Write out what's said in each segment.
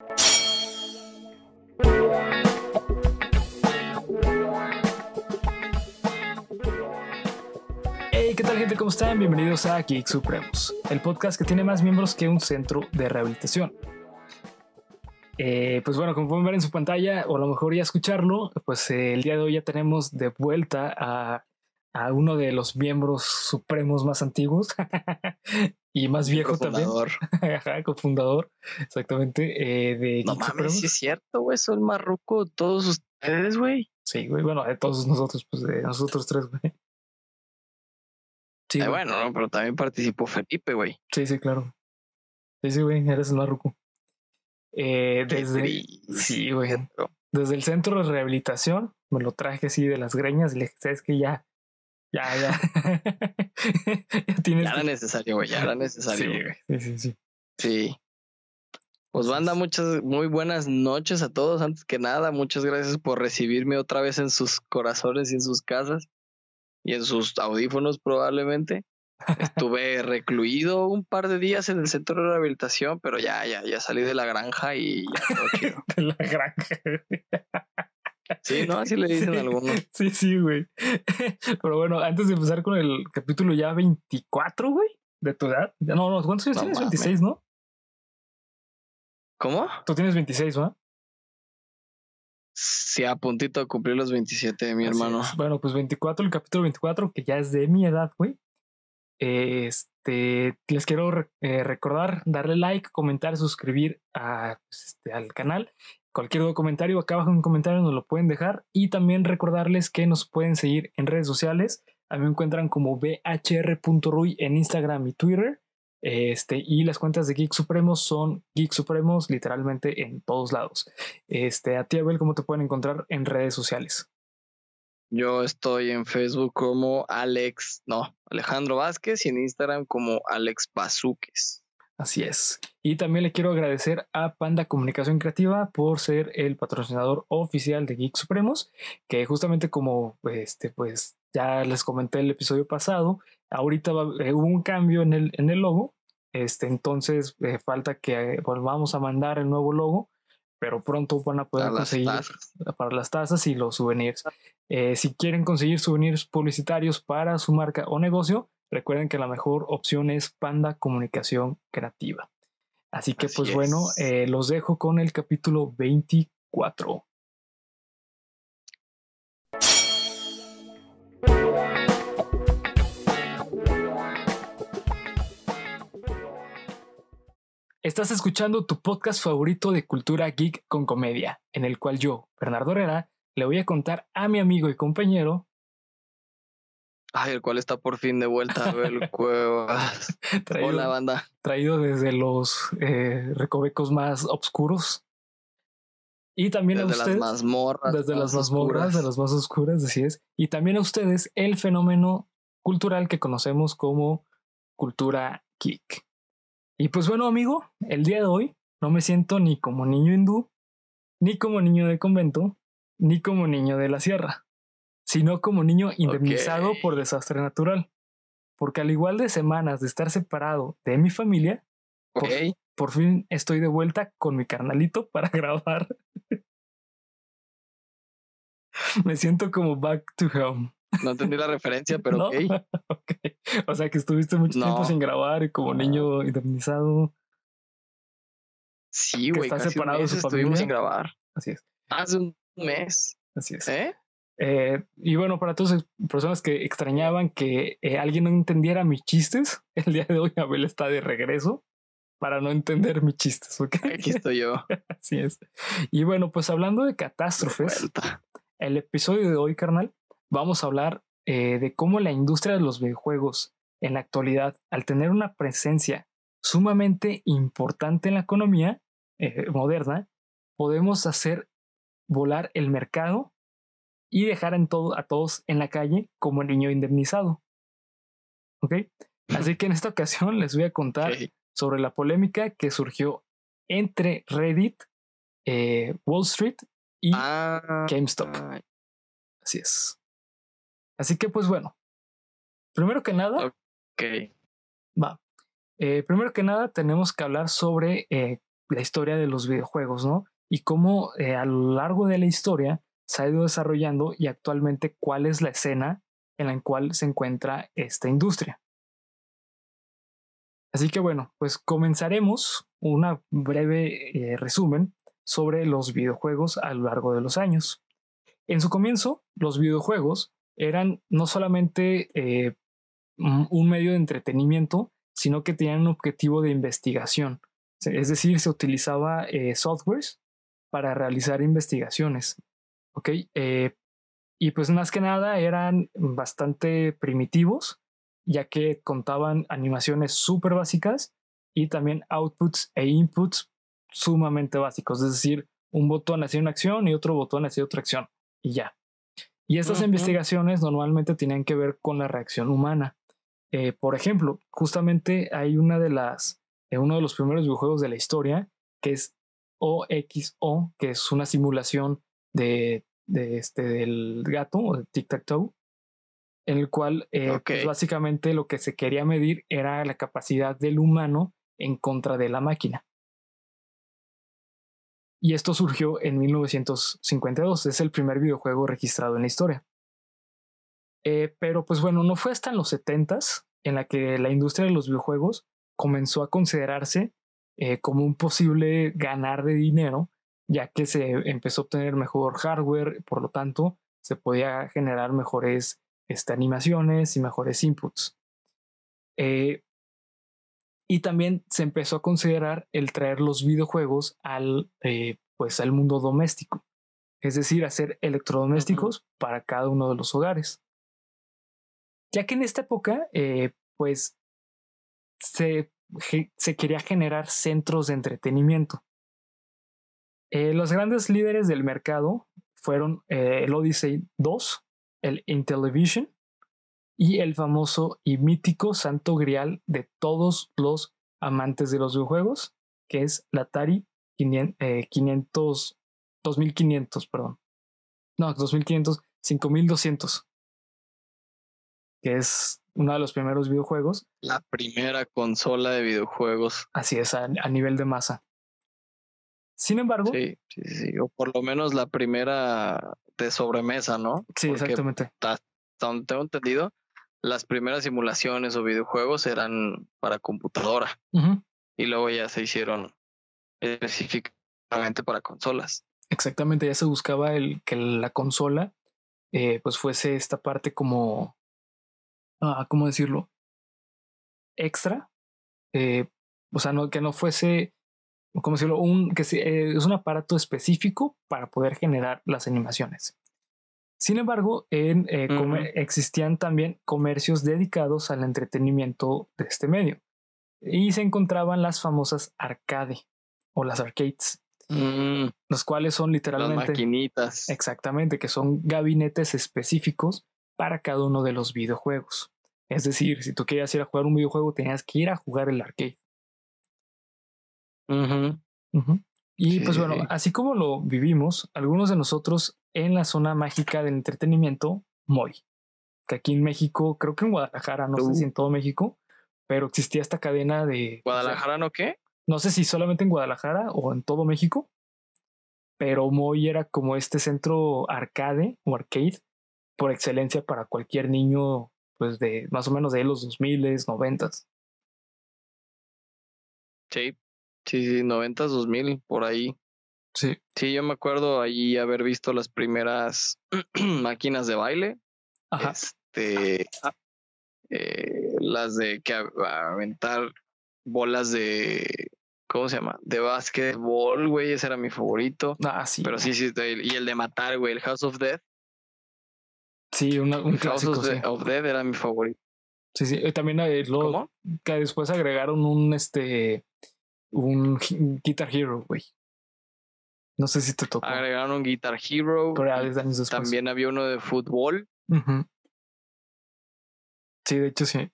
Hey, ¿qué tal gente? ¿Cómo están? Bienvenidos a Geek Supremos, el podcast que tiene más miembros que un centro de rehabilitación. Eh, pues bueno, como pueden ver en su pantalla, o a lo mejor ya escucharlo, pues eh, el día de hoy ya tenemos de vuelta a, a uno de los miembros supremos más antiguos y más viejo también. Ajá, cofundador, exactamente. Eh, de no Geek mames, sí es cierto, güey. Soy el más ruco de todos ustedes, güey. Sí, güey, bueno, de todos nosotros, pues de nosotros tres, güey. Sí, Eh, bueno, no, pero también participó Felipe, güey. sí, sí, claro. Sí, sí, güey, eres el más ruco. Eh, desde, sí, güey. desde el centro de rehabilitación me lo traje así de las greñas y le dije, sabes que ya, ya, ya. ya tienes Ya era necesario, güey. Ya era Sí, necesario. güey. güey, sí, sí, sí. Sí. Pues banda, muchas, muy buenas noches a todos. Antes que nada, muchas gracias por recibirme otra vez en sus corazones y en sus casas y en sus audífonos probablemente. Estuve recluido un par de días en el centro de rehabilitación, pero ya, ya, ya salí de la granja y ya todo chido. De la granja. Sí, ¿no? Así le dicen Sí, algunos. Sí, sí, güey. Pero bueno, antes de empezar con el capítulo ya 24, güey, de tu edad. No, no, ¿cuántos años No tienes? mames. 26, ¿no? ¿Cómo? Tú tienes 26, ¿no? Sí, a puntito de cumplir los 27 de mi Así hermano. es. Bueno, pues 24, el capítulo 24, que ya es de mi edad, güey. Este, les quiero eh, recordar, darle like, comentar, suscribir a, pues, este, al canal. Cualquier comentario, acá abajo en un comentario nos lo pueden dejar. Y también recordarles que nos pueden seguir en redes sociales. A mí me encuentran como bhr.ruy en Instagram y Twitter. Este, y las cuentas de Geek Supremos son Geek Supremos literalmente en todos lados. Este, a ti, Abel, ¿cómo te pueden encontrar en redes sociales? Yo estoy en Facebook como Alex, no, Alejandro Vázquez y en Instagram como Alex Bazuques. Así es. Y también le quiero agradecer a Panda Comunicación Creativa por ser el patrocinador oficial de Geek Supremos, que justamente como este, pues ya les comenté el episodio pasado, ahorita va- eh, hubo un cambio en el, en el logo. Este, entonces eh, falta que eh, volvamos a mandar el nuevo logo, pero pronto van a poder conseguir para las tazas y los souvenirs. Eh, si quieren conseguir souvenirs publicitarios para su marca o negocio, recuerden que la mejor opción es Panda Comunicación Creativa. Así que Así pues bueno, eh, los dejo con el capítulo 24. Estás escuchando tu podcast favorito de cultura geek con comedia, en el cual yo, Bernardo Herrera, le voy a contar a mi amigo y compañero Ay, el cual está por fin de vuelta, Abel Cuevas. traído, Hola, banda. traído desde los eh, recovecos más oscuros. Y también a Desde las ustedes, mazmorras. desde las mazmorras, de las más oscuras, así es. Y también a ustedes el fenómeno cultural que conocemos como cultura geek. Y pues bueno, amigo, el día de hoy no me siento ni como niño hindú, ni como niño de convento, ni como niño de la sierra, sino como niño indemnizado por desastre natural. Porque al igual de semanas de estar separado de mi familia, por fin estoy de vuelta con mi carnalito para grabar. Me siento como back to home. No entendí la referencia, pero ¿no? ok. Ok. O sea que estuviste mucho tiempo sin grabar y como niño indemnizado. Sí, güey. está separado de su estuvimos familia. sin grabar. Así es, Hace un mes. así es. ¿Eh? Eh, y bueno, para todas las personas que extrañaban que eh, alguien no entendiera mis chistes, el día de hoy Abel está de regreso para no entender mis chistes, ¿ok? Aquí estoy yo. Así es. Y bueno, pues hablando de catástrofes, el episodio de hoy, carnal, vamos a hablar eh, de cómo la industria de los videojuegos en la actualidad, al tener una presencia sumamente importante en la economía eh, moderna, podemos hacer volar el mercado y dejar en todo, a todos en la calle como niño indemnizado. ¿Ok? Así que en esta ocasión les voy a contar sobre la polémica que surgió entre Reddit, eh, Wall Street y Ah, GameStop. Así es. Así que, pues bueno, primero que nada, ok. va. Eh, primero que nada, tenemos que hablar sobre eh, la historia de los videojuegos, ¿no? Y cómo a lo largo de la historia se ha ido desarrollando y actualmente cuál es la escena en la cual se encuentra esta industria. Así que bueno, pues comenzaremos un breve eh, resumen sobre los videojuegos a lo largo de los años. En su comienzo, los videojuegos eran no solamente eh, un medio de entretenimiento, sino que tenían un objetivo de investigación. Es decir, se utilizaba eh, softwares para realizar investigaciones. ¿Ok? Eh, y pues más que nada eran bastante primitivos, ya que contaban animaciones súper básicas y también outputs e inputs sumamente básicos. Es decir, un botón hacía una acción y otro botón hacía otra acción. Y ya. Y estas investigaciones normalmente tenían que ver con la reacción humana. Eh, por ejemplo, justamente hay una de las, eh, uno de los primeros videojuegos de la historia, que es OXO, que es una simulación de, de este, del gato o de tic-tac-toe, en el cual eh, pues, básicamente lo que se quería medir era la capacidad del humano en contra de la máquina. Y esto surgió en 1952, es el primer videojuego registrado en la historia. Eh, pero pues bueno, no fue hasta en los 70s en la que la industria de los videojuegos comenzó a considerarse eh, como un posible ganar de dinero, ya que se empezó a obtener mejor hardware, por lo tanto, se podía generar mejores este, animaciones y mejores inputs. Eh, y también se empezó a considerar el traer los videojuegos al, pues, al mundo doméstico, es decir, hacer electrodomésticos para cada uno de los hogares ya que en esta época, eh, pues, se, se, quería generar centros de entretenimiento. Eh, los grandes líderes del mercado fueron eh, el Odyssey 2, el Intellivision y el famoso y mítico santo grial de todos los amantes de los videojuegos, que es la Atari 500, 2500, perdón. No, 2500, 5200 que es uno de los primeros videojuegos. La primera consola de videojuegos. Así es, a, nivel de masa. Sin embargo. Sí, sí, sí, o por lo menos la primera de sobremesa, ¿no? Sí, exactamente. Hasta donde tengo entendido, las primeras simulaciones o videojuegos eran para computadora. Y luego ya se hicieron específicamente para consolas. Exactamente, ya se buscaba el que la consola eh, pues fuese esta parte como Ah, ¿cómo decirlo? Extra. Eh, o sea, no, que no fuese, ¿cómo decirlo? Un, que eh, es un aparato específico para poder generar las animaciones. Sin embargo, en, eh, existían también comercios dedicados al entretenimiento de este medio. Y se encontraban las famosas arcade o las arcades. Mm. Los cuales son literalmente. Las maquinitas. Exactamente, que son gabinetes específicos para cada uno de los videojuegos. Es decir, si tú querías ir a jugar un videojuego, tenías que ir a jugar el arcade. Y pues bueno, así como lo vivimos, algunos de nosotros en la zona mágica del entretenimiento, Moy, que aquí en México, creo que en Guadalajara, no sé si en todo México, pero existía esta cadena de... ¿Guadalajara no qué? No sé si solamente en Guadalajara o en todo México, pero Moy era como este centro arcade o arcade por excelencia para cualquier niño, pues de más o menos de los 2000, 90. Sí, sí, sí, 90, 2000, por ahí. Sí. Sí, yo me acuerdo ahí haber visto las primeras máquinas de baile. Ajá. Este, eh, las de que aventar bolas de ¿cómo se llama? De básquetbol, güey, ese era mi favorito. Ah, sí. Pero sí, sí, y el de matar, güey, el House of Death. Sí, un clásico. Of, of, Dead era mi favorito. Sí, sí. Y también eh, lo, que después agregaron un este un Guitar Hero, güey. No sé si te tocó. Agregaron un Guitar Hero. También había uno de fútbol. Sí, de hecho sí.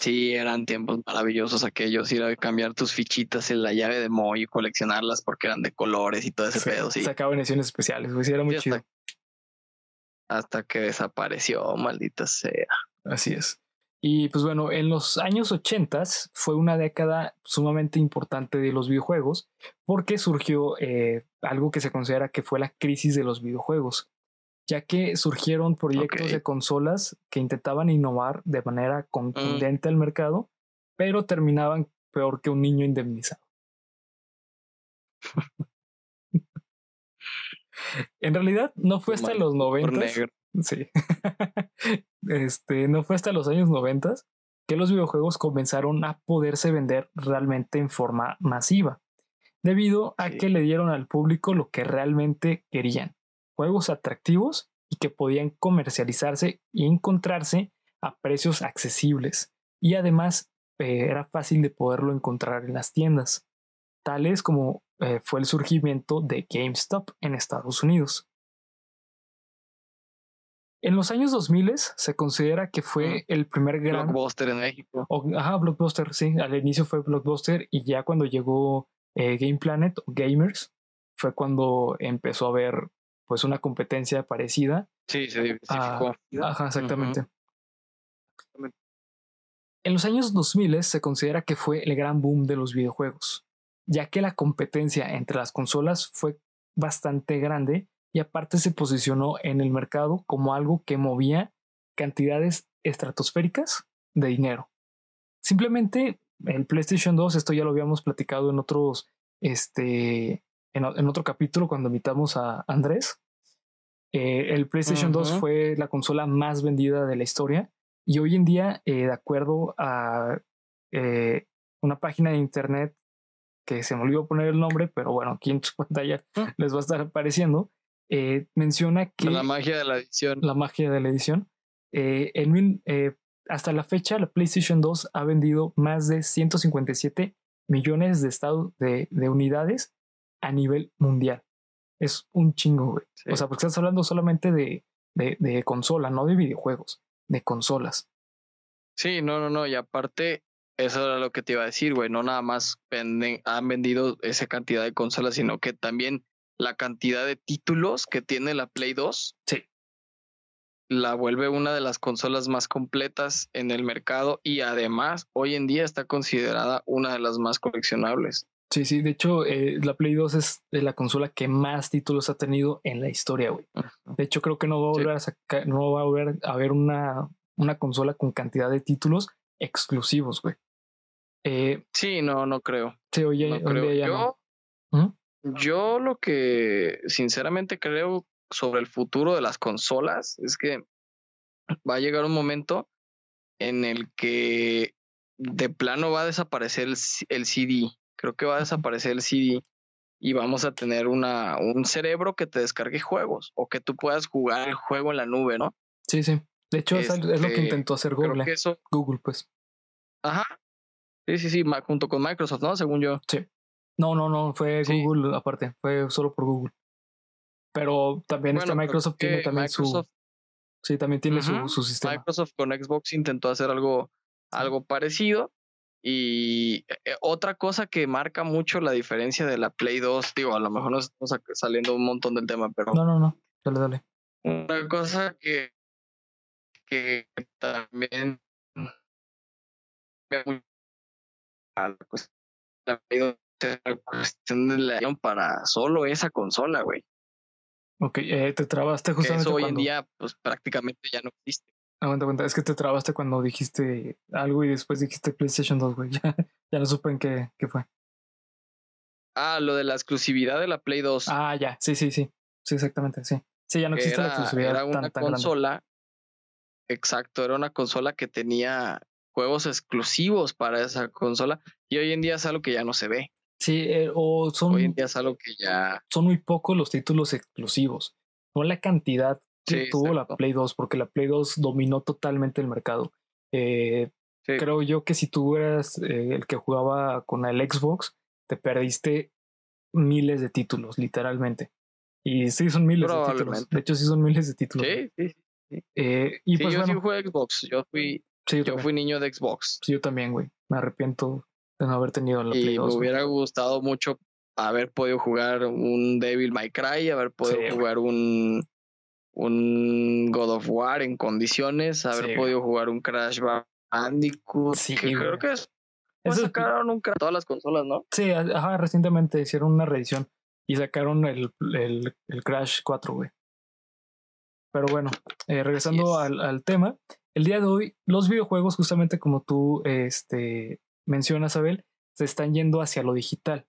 Sí, eran tiempos maravillosos aquellos, ir a cambiar tus fichitas en la llave de Moy y coleccionarlas porque eran de colores y todo ese pedo, sí. Sacaban ediciones especiales, güey, sí, era muy chido hasta que desapareció, maldita sea. Así es. Y pues bueno, en los años 80 fue una década sumamente importante de los videojuegos porque surgió eh, algo que se considera que fue la crisis de los videojuegos, ya que surgieron proyectos de consolas que intentaban innovar de manera Mm. contundente al mercado, pero terminaban peor que un niño indemnizado. en realidad no fue hasta los Por 90 negro. Sí. este, no fue hasta los años 90 que los videojuegos comenzaron a poderse vender realmente en forma masiva, debido a Sí. que le dieron al público lo que realmente querían, juegos atractivos y que podían comercializarse y encontrarse a precios accesibles, y además eh, era fácil de poderlo encontrar en las tiendas, tales como eh, fue el surgimiento de GameStop en Estados Unidos. En los años 2000 se considera que fue el primer gran... Blockbuster en México. o- ajá, Blockbuster, sí. Al inicio fue Blockbuster y ya cuando llegó eh, Game Planet o Gamers fue cuando empezó a haber pues una competencia parecida. Sí, se diversificó. Ajá, exactamente. En los años 2000 se considera que fue el gran boom de los videojuegos, ya que la competencia entre las consolas fue bastante grande y aparte se posicionó en el mercado como algo que movía cantidades estratosféricas de dinero. Simplemente el PlayStation 2, esto ya lo habíamos platicado en otros, este, en, otro capítulo cuando invitamos a Andrés. Eh, el PlayStation 2 Ujú. fue la consola más vendida de la historia y hoy en día, eh, de acuerdo a eh, una página de internet que se me olvidó poner el nombre, pero bueno, aquí en su pantalla Mm. les va a estar apareciendo, eh, menciona que La magia de la edición. la magia de la edición. Eh, en eh, hasta la fecha, la PlayStation 2 ha vendido más de 157 millones de, estado, de, de unidades a nivel mundial. Es un chingo, güey. Sí. O sea, porque estás hablando solamente de, de, de consola, no de videojuegos, de consolas. Sí, no, no, no. Y aparte, eso era lo que te iba a decir, güey. No nada más venden, han vendido esa cantidad de consolas, sino que también la cantidad de títulos que tiene la Play 2 Sí. la vuelve una de las consolas más completas en el mercado y además hoy en día está considerada una de las más coleccionables. Sí, sí, de hecho, eh, la Play 2 es la consola que más títulos ha tenido en la historia, güey. De hecho, creo que no va a Sí. volver a sacar, no va a volver a haber una, una consola con cantidad de títulos exclusivos, güey. Eh, Sí, no, no creo. sí, oye, No creo. Yo, no. ¿Mm? Yo lo que sinceramente creo sobre el futuro de las consolas es que va a llegar un momento en el que de plano va a desaparecer el, el CD. Creo que va a desaparecer el CD y vamos a tener una, un cerebro que te descargue juegos o que tú puedas jugar el juego en la nube, ¿no? Sí, sí. De hecho, es, lo que Este, intentó hacer Google. eso, Google, pues. ajá. Sí, sí, sí, junto con Microsoft, ¿no? Según yo. No, no, no, fue Sí. Google aparte, fue solo por Google. Pero también este Bueno, pero Microsoft tiene también Microsoft, su. Sí, también tiene su, su sistema. Microsoft con Xbox intentó hacer algo, algo parecido. Y eh, otra cosa que marca mucho la diferencia de la Play 2, digo, a lo mejor nos estamos saliendo un montón del tema, pero No, no, no. Dale, dale. una cosa que, que también a la Play 2 es la cuestión de la para solo esa consola, güey. Ok, eh, te trabaste justamente eso hoy en día, pues prácticamente ya no existe. Aguanta, aguanta. Es que te trabaste cuando dijiste algo y después dijiste PlayStation 2, güey. Ya, ya no supe en qué, qué fue. Ah, lo de la exclusividad de la Play 2. Ah, ya. Sí, sí, sí. Sí, exactamente. Sí. Sí, ya no existe la exclusividad era tan, una tan grande. consola. Exacto, era una consola que tenía juegos exclusivos para esa consola y hoy en día es algo que ya no se ve. Sí, eh, o son, Hoy en día es algo que ya son muy pocos los títulos exclusivos. No la cantidad que Sí, tuvo la. Play 2, porque la Play 2 dominó totalmente el mercado. Eh, Sí. Creo yo que si tú eras eh, el que jugaba con el Xbox, te perdiste miles de títulos, literalmente. Y sí, son miles de títulos. De hecho, sí son miles de títulos. Sí, sí, sí. Eh, y pues yo bueno, sí jugué Xbox. Yo fui, sí, yo, yo fui niño de Xbox. Sí, yo también, güey. Me arrepiento de no haber tenido la y Play me 2. güey. hubiera gustado mucho haber podido jugar un Devil May Cry, haber podido Sí, jugar un, un God of War en condiciones, haber Sí, podido jugar un Crash Bandicoot. Sí, que creo que es. Eso es- sacaron un cra- todas las consolas, ¿no? Sí, ajá, recientemente hicieron una reedición y sacaron el, el, el Crash 4, güey. Pero bueno, eh, regresando es. al, al tema, el día de hoy los videojuegos, justamente como tú este, mencionas, Abel, se están yendo hacia lo digital.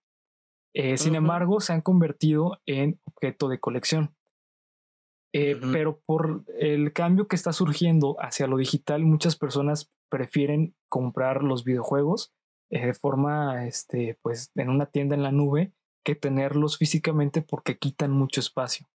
Eh, sin embargo, se han convertido en objeto de colección. Eh. Pero por el cambio que está surgiendo hacia lo digital, muchas personas prefieren comprar los videojuegos eh, de forma, este, pues, en una tienda en la nube que tenerlos físicamente porque quitan mucho espacio.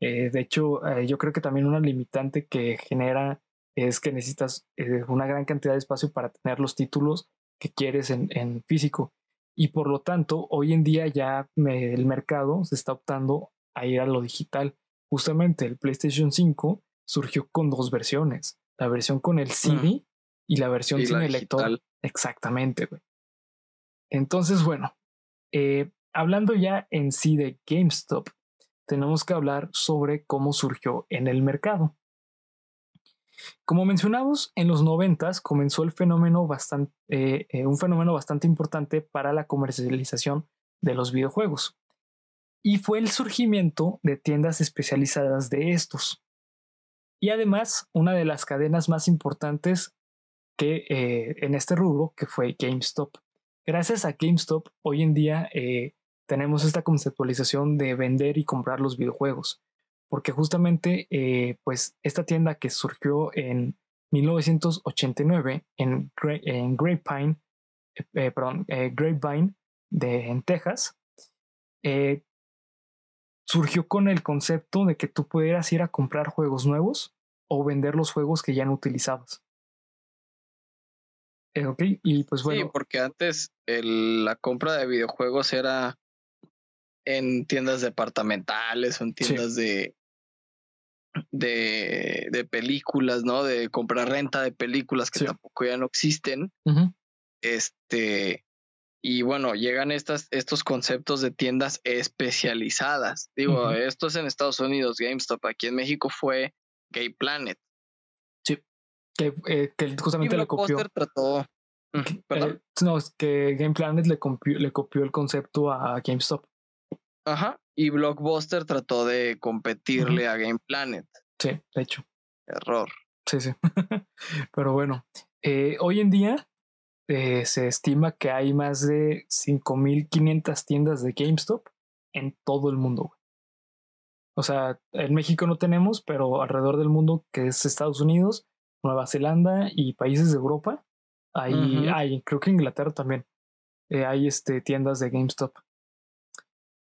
Eh, de hecho, eh, yo creo que también una limitante que genera es que necesitas eh, una gran cantidad de espacio para tener los títulos que quieres en, en físico. Y por lo tanto, hoy en día ya me- el mercado se está optando a ir a lo digital. Justamente el PlayStation 5 surgió con dos versiones. La versión con el CD y la versión Y sin la el lector. Exactamente, güey. Entonces, bueno, eh, hablando ya en sí de GameStop, tenemos que hablar sobre cómo surgió en el mercado. Como mencionamos, en los noventas comenzó el fenómeno bastante, eh, eh, un fenómeno bastante importante para la comercialización de los videojuegos. Y fue el surgimiento de tiendas especializadas de estos. Y además, una de las cadenas más importantes que eh, en este rubro, que fue GameStop. Gracias a GameStop, hoy en día tenemos esta conceptualización de vender y comprar los videojuegos, porque justamente, eh, pues, esta tienda que surgió en 1989 en, en Grapevine, eh, eh, perdón, eh, Grapevine de, en Texas, surgió con el concepto de que tú pudieras ir a comprar juegos nuevos o vender los juegos que ya no utilizabas. Ok, y pues Sí, bueno, porque antes el- la compra de videojuegos era en tiendas departamentales o en Sí. tiendas de, de, de películas, ¿no? De comprar renta de películas que Sí. tampoco ya no existen. ujú, Este, y bueno, llegan estas, estos conceptos de tiendas especializadas. Digo, esto es en Estados Unidos, GameStop. Aquí en México fue Gay Planet. que, eh, que Y justamente le copió. Trató. Que- Perdón. eh, no, es que Game Planet le copió, le copió el concepto a GameStop. Ajá. Y Blockbuster trató de competirle a Game Planet. Sí, de hecho. Error. Sí, sí. Pero bueno, eh, hoy en día eh, se estima que hay más de 5.500 tiendas de GameStop en todo el mundo. güey. O sea, en México no tenemos, pero alrededor del mundo, que es Estados Unidos, Nueva Zelanda y países de Europa, hay, hay creo que Inglaterra también, eh, hay este, tiendas de GameStop.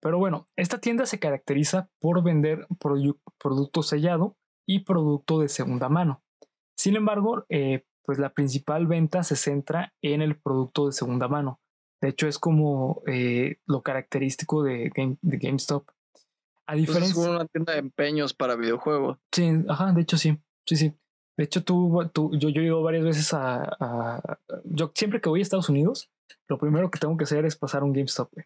Pero bueno, esta tienda se caracteriza por vender produ- producto sellado y producto de segunda mano. Sin embargo, eh, pues la principal venta se centra en el producto de segunda mano. De hecho, es como eh, lo característico de, Game- de GameStop. A Pues es diferencia. como una tienda de empeños para videojuegos. Sí, ajá, de hecho sí, sí, sí. De hecho, tú, tú- yo, yo he ido varias veces a, a- Yo siempre que voy a Estados Unidos, lo primero que tengo que hacer es pasar un GameStop, güey.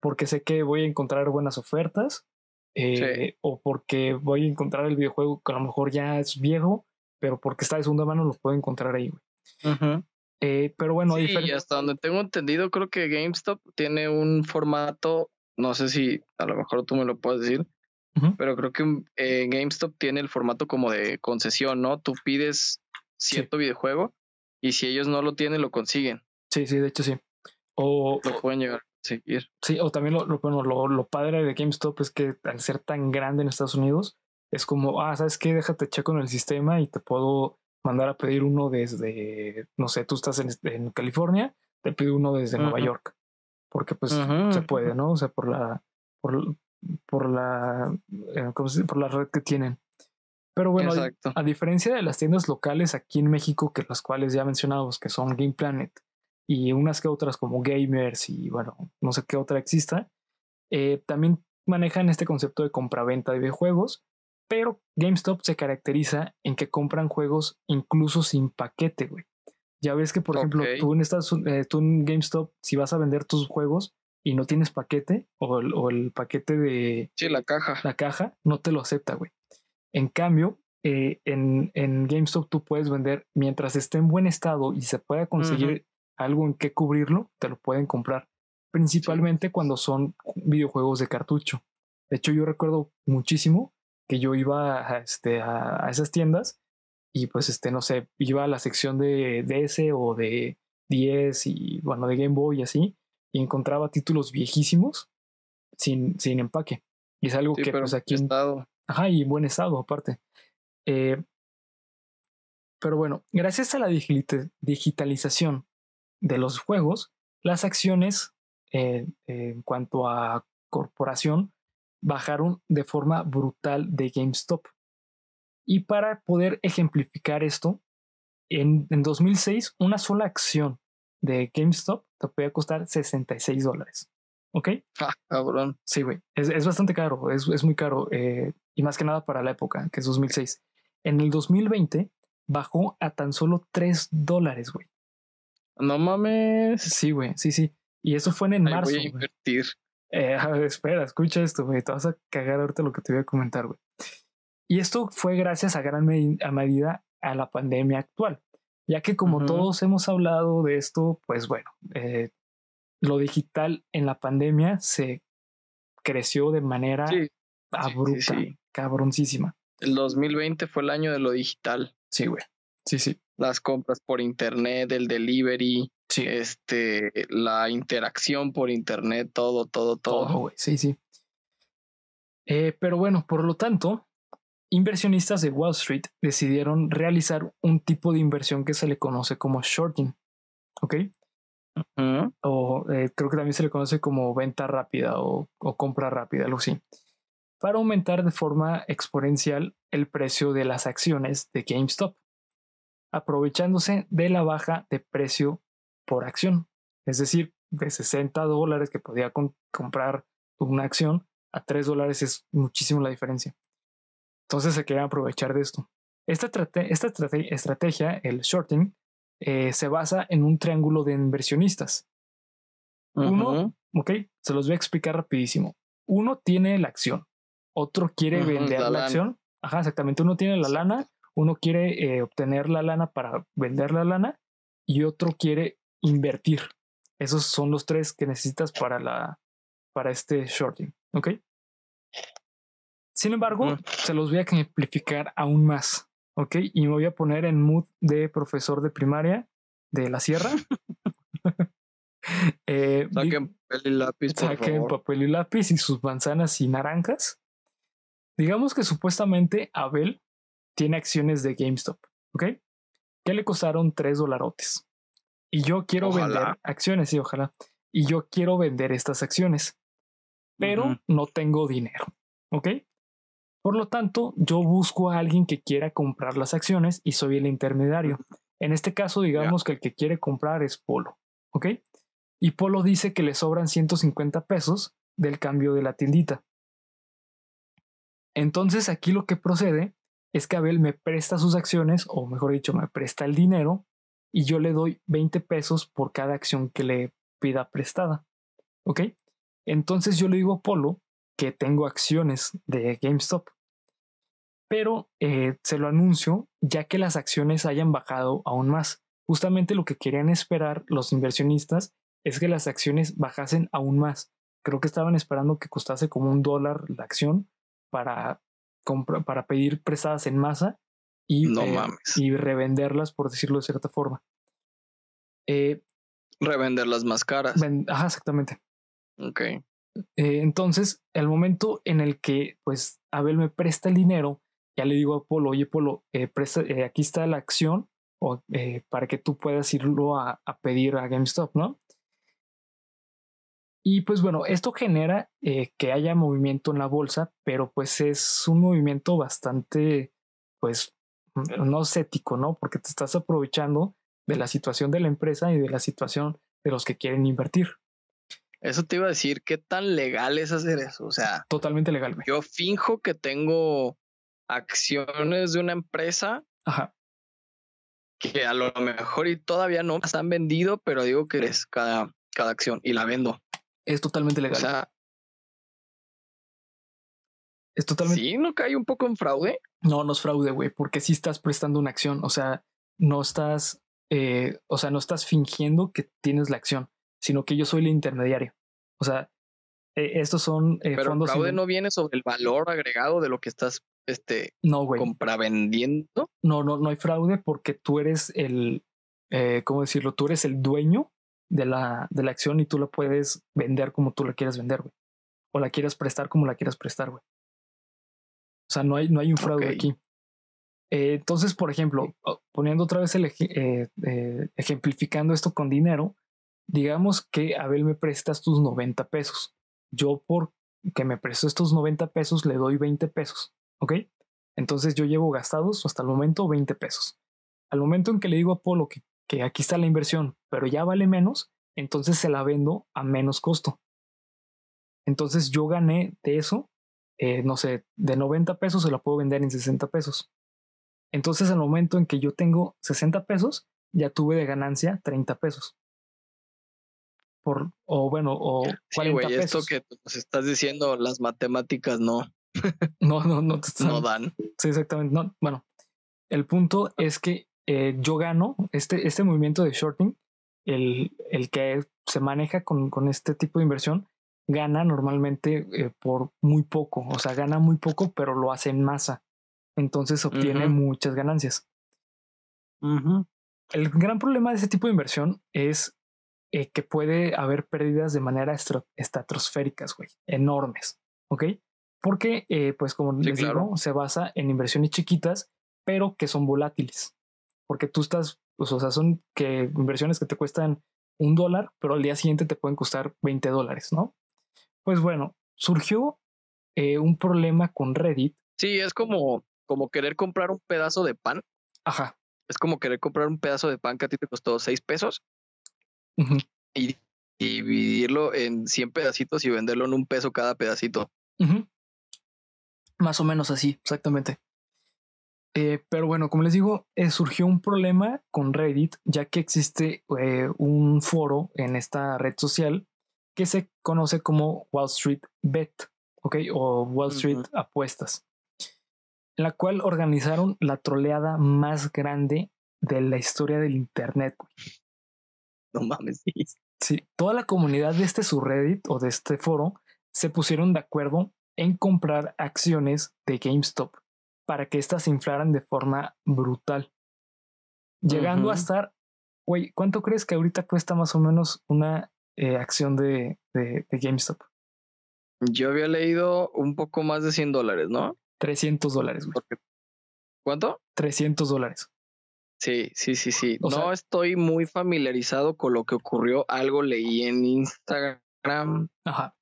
Porque sé que voy a encontrar buenas ofertas. eh, O porque voy a encontrar el videojuego que a lo mejor ya es viejo, pero porque está de segunda mano lo puedo encontrar ahí, güey. Eh, pero bueno, Sí, diferen- y hasta donde tengo entendido, creo que GameStop tiene un formato, no sé si a lo mejor tú me lo puedes decir, pero creo que eh, GameStop tiene el formato como de concesión, ¿no? Tú pides cierto videojuego y si ellos no lo tienen, lo consiguen, Sí, sí, de hecho sí. O, lo pueden llegar seguir. Sí, o también lo, lo, bueno, lo, lo padre de GameStop es que al ser tan grande en Estados Unidos, es como, ah, ¿sabes qué? Déjate checo en el sistema y te puedo mandar a pedir uno desde, no sé, tú estás en, en California, te pido uno desde Nueva Ujú. York. Porque pues Ujú, se ujú. puede, ¿no? O sea, por la, por, por la, eh, ¿cómo se dice? Por la red que tienen. Pero bueno, a, a diferencia de las tiendas locales aquí en México, que las cuales ya mencionamos, que son Game Planet y unas que otras como Gamers y bueno, no sé qué otra exista, eh, también manejan este concepto de compraventa de videojuegos, pero GameStop se caracteriza en que compran juegos incluso sin paquete, güey. Ya ves que, por ejemplo, Ok. tú en, Estados eh, tú en GameStop, si vas a vender tus juegos y no tienes paquete o el, o el paquete de, Sí, la caja. la caja no te lo acepta, güey. En cambio, eh, en, en GameStop tú puedes vender mientras esté en buen estado y se pueda conseguir algo en que cubrirlo, te lo pueden comprar. Principalmente cuando son videojuegos de cartucho. De hecho, yo recuerdo muchísimo que yo iba a, este, a, esas tiendas y pues, este, no sé, iba a la sección de DS o de 10 y bueno, de Game Boy y así, y encontraba títulos viejísimos sin, sin empaque. Y es algo que pues aquí... Estado. Ajá, y buen estado aparte. Eh, pero bueno, gracias a la digitalización de los juegos, las acciones eh, en cuanto a corporación bajaron de forma brutal de GameStop. Y para poder ejemplificar esto, en, en 2006 una sola acción de GameStop te podía costar 66 dólares. ¿Ok? Ah, cabrón. Sí, güey. Es, es, bastante caro, es, es muy caro. Eh, y más que nada para la época, que es 2006. En el 2020 bajó a tan solo 3 dólares, güey. No mames. Sí, güey, sí, sí. Y eso fue en marzo. Voy a invertir. Eh, espera, escucha esto, güey. Te vas a cagar ahorita lo que te voy a comentar, güey. Y esto fue gracias a gran medida a la pandemia actual, ya que como todos hemos hablado de esto, pues bueno, eh, lo digital en la pandemia se creció de manera abrupta, cabroncísima. El 2020 fue el año de lo digital. Sí, güey. Sí, sí. Las compras por internet, el delivery, este, la interacción por internet, todo, todo, todo. Sí, sí. Eh, pero bueno, por lo tanto, inversionistas de Wall Street decidieron realizar un tipo de inversión que se le conoce como shorting. ¿Ok? O eh, creo que también se le conoce como venta rápida o, o compra rápida, algo así para aumentar de forma exponencial el precio de las acciones de GameStop, aprovechándose de la baja de precio por acción, es decir, de 60 dólares que podía comprar una acción a 3 dólares es muchísimo la diferencia. Entonces se quería aprovechar de esto. Esta, esta estrategia, el shorting, eh, se basa en un triángulo de inversionistas. Uno, ok, se los voy a explicar rapidísimo. Uno tiene la acción, otro quiere vender la, acción. Ajá, exactamente. Uno tiene la lana, uno quiere eh, obtener la lana para vender la lana y otro quiere invertir. Esos son los tres que necesitas para la para este shorting, ¿ok? Sin embargo, se los voy a ejemplificar aún más, ¿ok? Y me voy a poner en mood de profesor de primaria de la sierra. eh, saquen papel y lápiz. saquen papel y lápiz y sus manzanas y naranjas. Digamos que supuestamente Abel tiene acciones de GameStop, ¿ok? Que le costaron 3 dolarotes. Y yo quiero vender acciones, sí, ojalá. Y yo quiero vender estas acciones, pero no tengo dinero, ¿ok? Por lo tanto, yo busco a alguien que quiera comprar las acciones y soy el intermediario. En este caso, digamos que el que quiere comprar es Polo, ¿ok? Y Polo dice que le sobran 150 pesos del cambio de la tiendita. Entonces aquí lo que procede es que Abel me presta sus acciones, o mejor dicho, me presta el dinero y yo le doy 20 pesos por cada acción que le pida prestada. ¿Ok? Entonces yo le digo a Polo que tengo acciones de GameStop. Pero eh, se lo anuncio ya que las acciones hayan bajado aún más. Justamente lo que querían esperar los inversionistas es que las acciones bajasen aún más. Creo que estaban esperando que costase como un dólar la acción para, para pedir prestadas en masa y, eh, y revenderlas, por decirlo de cierta forma. Eh, revenderlas más caras. Ajá, exactamente. Ok. Eh, entonces, el momento en el que pues Abel me presta el dinero, ya le digo a Polo, oye Polo, presta, aquí está la acción o, para que tú puedas irlo a, a, pedir a GameStop, ¿no? Y pues bueno, esto genera eh, que haya movimiento en la bolsa, pero pues es un movimiento bastante, pues, no ético, ¿no? Porque te estás aprovechando de la situación de la empresa y de la situación de los que quieren invertir. Eso te iba a decir, ¿qué tan legal es hacer eso? O sea, totalmente legal. Yo finjo que tengo acciones de una empresa. Ajá. Que a lo mejor y todavía no las han vendido, pero digo que es cada, cada acción y la vendo. Es totalmente legal. Es totalmente. Sí, ¿no cae un poco en fraude? No, no es fraude, güey, porque sí estás prestando una acción. O sea, no estás, eh, o sea, no estás fingiendo que tienes la acción, sino que yo soy el intermediario. O sea, eh, estos son eh, Pero el fondos. fraude no viene sobre el valor agregado de lo que estás este, No, güey. compravendiendo. No, no, no hay fraude porque tú eres el, eh, ¿cómo decirlo? Tú eres el dueño de la, de la acción y tú la puedes vender como tú la quieras vender, güey. O la quieras prestar como la quieras prestar, güey. O sea, no hay, no hay un fraude aquí. Eh, entonces, por ejemplo, poniendo otra vez el eh, eh, ejemplificando esto con dinero, digamos que Abel me prestas tus 90 pesos. Yo por que me prestó estos 90 pesos le doy 20 pesos, ¿ok? Entonces yo llevo gastados hasta el momento 20 pesos. Al momento en que le digo a Polo que, que aquí está la inversión, pero ya vale menos, entonces se la vendo a menos costo. Entonces yo gané de eso, eh, no sé, de 90 pesos se la puedo vender en 60 pesos. Entonces al momento en que yo tengo 60 pesos, ya tuve de ganancia 30 pesos. Por, o bueno, o 40 Sí, güey, esto pesos. que tú nos estás diciendo, las matemáticas no, No, no, no te están- no dan. Sí, exactamente. No, bueno, el punto es que eh, yo gano este, este movimiento de shorting, el, el que se maneja con, con este tipo de inversión, gana normalmente eh, por muy poco. O sea, gana muy poco, pero lo hace en masa. Entonces obtiene muchas ganancias. El gran problema de ese tipo de inversión es eh, que puede haber pérdidas de manera estratosféricas, güey, enormes, ¿ok? Porque, eh, pues como Sí, les claro. digo, se basa en inversiones chiquitas, pero que son volátiles. Porque tú estás, pues, o sea, son que inversiones que te cuestan un dólar, pero al día siguiente te pueden costar 20 dólares, ¿no? Pues bueno, surgió eh, un problema con Reddit. Sí, es como, como querer comprar un pedazo de pan. Ajá. Es como querer comprar un pedazo de pan que a ti te costó seis pesos ujú, y, y dividirlo en 100 pedacitos y venderlo en un peso cada pedacito. Más o menos así, exactamente. Eh, pero bueno, como les digo, eh, surgió un problema con Reddit, ya que existe eh, un foro en esta red social que se conoce como Wall Street Bet, ¿ok? O Wall Street. Apuestas, en la cual organizaron la troleada más grande de la historia del Internet. No mames. sí. Sí, toda la comunidad de este subreddit o de este foro se pusieron de acuerdo en comprar acciones de GameStop para que éstas se inflaran de forma brutal. Llegando a estar, güey, ¿cuánto crees que ahorita cuesta más o menos una eh, acción de, de, de GameStop? Yo había leído un poco más de 100 dólares, ¿no? 300 dólares, güey. ¿Cuánto? 300 dólares. Sí, sí, sí, sí. O no sea- estoy muy familiarizado con lo que ocurrió. Algo leí en Instagram Ajá.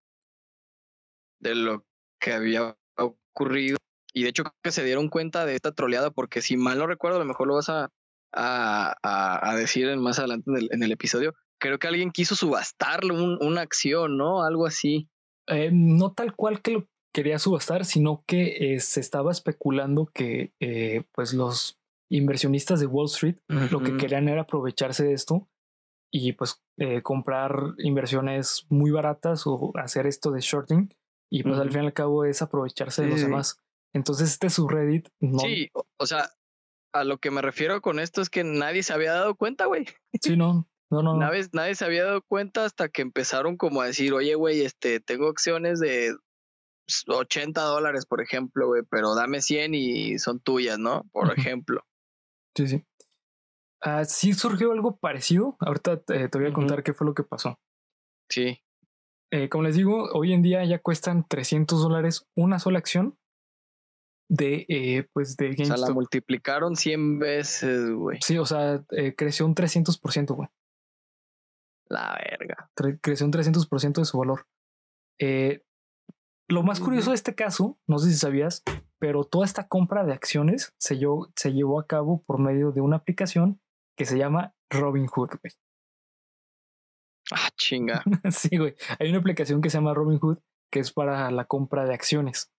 de lo que había ocurrido. Y de hecho que se dieron cuenta de esta troleada porque si mal no recuerdo, a lo mejor lo vas a, a, a- a decir más adelante en el, en el episodio. Creo que alguien quiso subastarle un- una acción, ¿no? Algo así. Eh, no tal cual que lo quería subastar, sino que eh, se estaba especulando que eh, pues los inversionistas de Wall Street lo que querían era aprovecharse de esto y pues eh, comprar inversiones muy baratas o hacer esto de shorting y pues al fin y al cabo es aprovecharse de los demás. Entonces este subreddit no, Sí, o- sea, a lo que me refiero con esto es que nadie se había dado cuenta, güey. sí, no, no, no. Nadie, nadie se había dado cuenta hasta que empezaron como a decir, oye, güey, este, tengo acciones de 80 dólares, por ejemplo, güey, pero dame 100 y son tuyas, ¿no? Por ejemplo. Sí, sí. Ah, sí surgió algo parecido. Ahorita eh, te voy a contar qué fue lo que pasó. Sí. Eh, como les digo, hoy en día ya cuestan 300 dólares una sola acción de, eh, pues de O sea, la multiplicaron 100 veces, güey. Sí, o sea, eh, creció un 300%, güey. La verga. Tre- creció un 300% de su valor. Eh, lo más curioso de este caso, no sé si sabías, pero toda esta compra de acciones se, llevó- se llevó a cabo por medio de una aplicación que se llama Robinhood, güey. Ah, chinga. sí, güey. Hay una aplicación que se llama Robinhood que es para la compra de acciones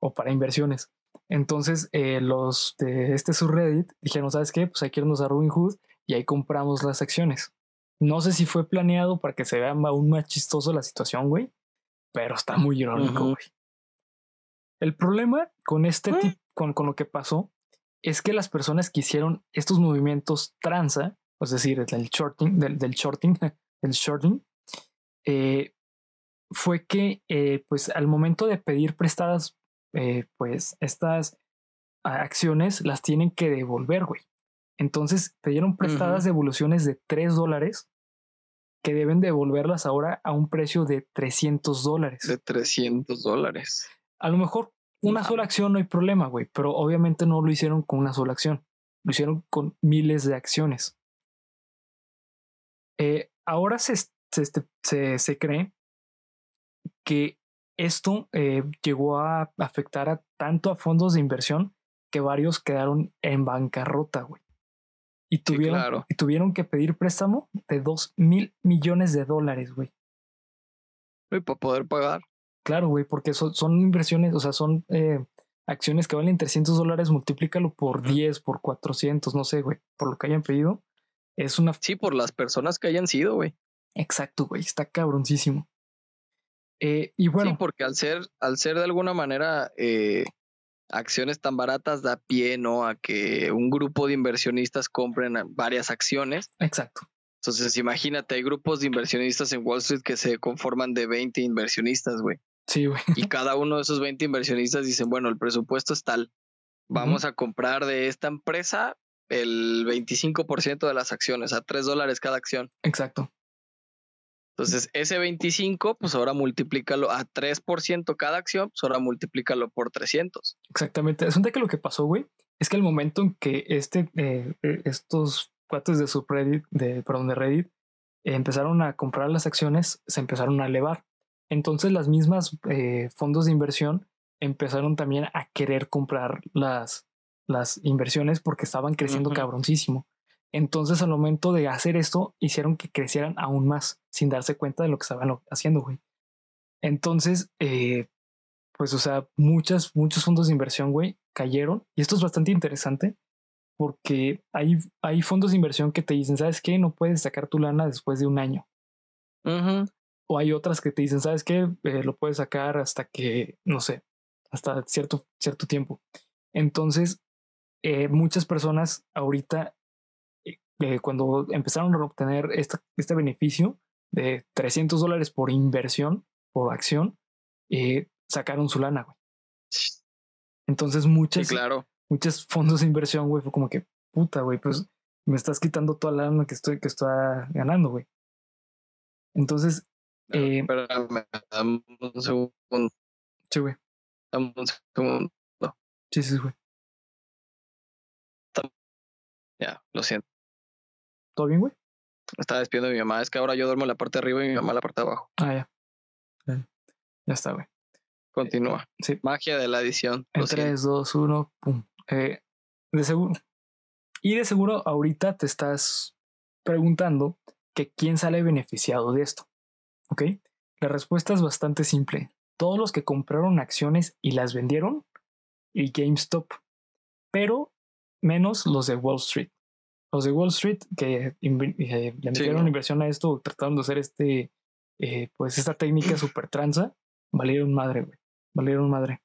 o para inversiones. Entonces, eh, los de este subreddit dijeron, ¿sabes qué? Pues hay que irnos a Robinhood y ahí compramos las acciones. No sé si fue planeado para que se vea aún más chistoso la situación, güey, pero está muy irónico, güey. El problema con este Mm. tipo, con, con lo que pasó, es que las personas que hicieron estos movimientos tranza, es decir, el shorting, del, del shorting, el shorting, eh, fue que eh, pues al momento de pedir prestadas, eh, pues estas acciones las tienen que devolver, güey. Entonces pidieron prestadas devoluciones de 3 dólares que deben devolverlas ahora a un precio de 300 dólares. De 300 dólares. A lo mejor una sola acción no hay problema, güey, pero obviamente no lo hicieron con una sola acción. Lo hicieron con miles de acciones. Eh, ahora se, se, se- se cree que esto eh, llegó a afectar a, tanto a fondos de inversión que varios quedaron en bancarrota, güey. Y tuvieron, claro. y tuvieron que pedir préstamo de 2 mil millones de dólares, güey. Y para poder pagar. Claro, güey, porque son, son inversiones, o sea, son eh, acciones que valen 300 dólares, multiplícalo por 10, por 400, no sé, güey, por lo que hayan pedido. Es una... Sí, por las personas que hayan sido, güey. Exacto, güey, está cabroncísimo. Eh, y bueno, Sí, porque al ser, al ser de alguna manera eh, acciones tan baratas da pie, ¿no? A que un grupo de inversionistas compren varias acciones. exacto, Entonces, imagínate, hay grupos de inversionistas en Wall Street que se conforman de 20 inversionistas, güey. sí, güey, Y cada uno de esos 20 inversionistas dicen, bueno, el presupuesto es tal. Vamos a comprar de esta empresa el 25% de las acciones, a 3 dólares cada acción. exacto, Entonces, ese 25, pues ahora multiplícalo a 3% cada acción, pues ahora multiplícalo por 300. exactamente. Es un que lo que pasó, güey, es que el momento en que este, eh, eh, estos cuates de subreddit, de, perdón, de Reddit, eh, empezaron a comprar las acciones, se empezaron a elevar. Entonces las mismas eh, fondos de inversión empezaron también a querer comprar las, las inversiones porque estaban creciendo Ujú. cabroncísimo. Entonces al momento de hacer esto, hicieron que crecieran aún más sin darse cuenta de lo que estaban haciendo, güey. Entonces, eh, pues, o sea, muchas, muchos fondos de inversión, güey, cayeron. Y esto es bastante interesante porque hay, hay fondos de inversión que te dicen, ¿sabes qué? No puedes sacar tu lana después de un año. Ujú. O hay otras que te dicen, ¿sabes qué? Eh, lo puedes sacar hasta que, no sé, hasta cierto, cierto tiempo. Entonces, eh, muchas personas ahorita, eh, cuando empezaron a obtener esta- este beneficio de 300 dólares por inversión, por acción, eh, sacaron su lana, güey. Entonces, Sí, muchas, claro. muchos fondos de inversión, güey, fue como que, puta, güey, pues me estás quitando toda la lana que estoy, que estoy ganando, güey. Entonces, eh, Espérame, dame un segundo. sí, güey. dame un segundo. Sí, sí, güey. Ya, lo siento. ¿Todo bien, güey? Estaba despidiendo de mi mamá. Es que ahora yo duermo en la parte de arriba y mi mamá en la parte de abajo. Ah, ya. Ya, ya está, güey. Continúa. Sí. Magia de la edición. En siento. 3, 2, 1, pum. Eh, de seguro. Y de seguro ahorita te estás preguntando que quién sale beneficiado de esto. ¿Ok? La respuesta es bastante simple. Todos los que compraron acciones y las vendieron y GameStop. Pero menos los de Wall Street. Los de Wall Street que eh, le metieron inversión a esto, tratando de hacer este, eh, pues esta técnica super tranza, valieron madre, güey. Valieron madre.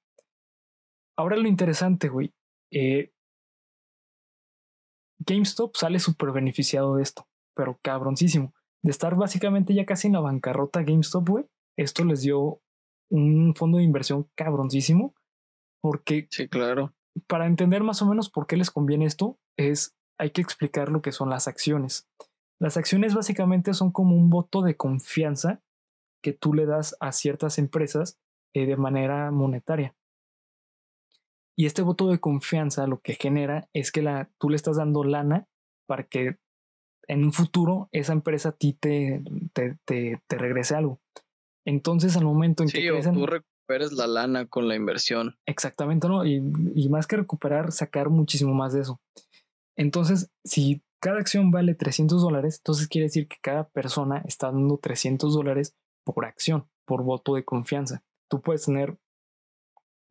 Ahora lo interesante, güey. eh, GameStop sale súper beneficiado de esto, pero cabroncísimo. De estar básicamente ya casi en la bancarrota GameStop, güey. Esto les dio un fondo de inversión cabroncísimo. Porque Sí, claro. para entender más o menos por qué les conviene esto, es hay que explicar lo que son las acciones. Las acciones básicamente son como un voto de confianza que tú le das a ciertas empresas eh, de manera monetaria. Y este voto de confianza lo que genera es que la, tú le estás dando lana para que en un futuro esa empresa a ti te, te, te, te regrese algo. Entonces, al momento en que Sí, o crecen, tú recuperes la lana con la inversión. Exactamente, ¿no? Y, y más que recuperar, sacar muchísimo más de eso. Entonces, si cada acción vale 300 dólares, entonces quiere decir que cada persona está dando 300 dólares por acción, por voto de confianza. Tú puedes tener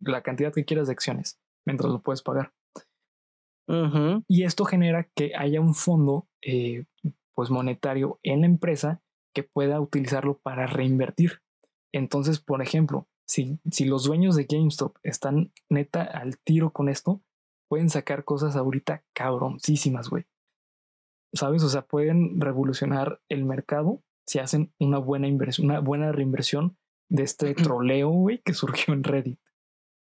la cantidad que quieras de acciones mientras lo puedes pagar. Y esto genera que haya un fondo eh, pues monetario en la empresa que pueda utilizarlo para reinvertir. Entonces, por ejemplo, si, si los dueños de GameStop están neta al tiro con esto, pueden sacar cosas ahorita cabroncísimas, güey. ¿Sabes? O sea, pueden revolucionar el mercado si hacen una buena inversión, una buena reinversión de este troleo, güey, que surgió en Reddit.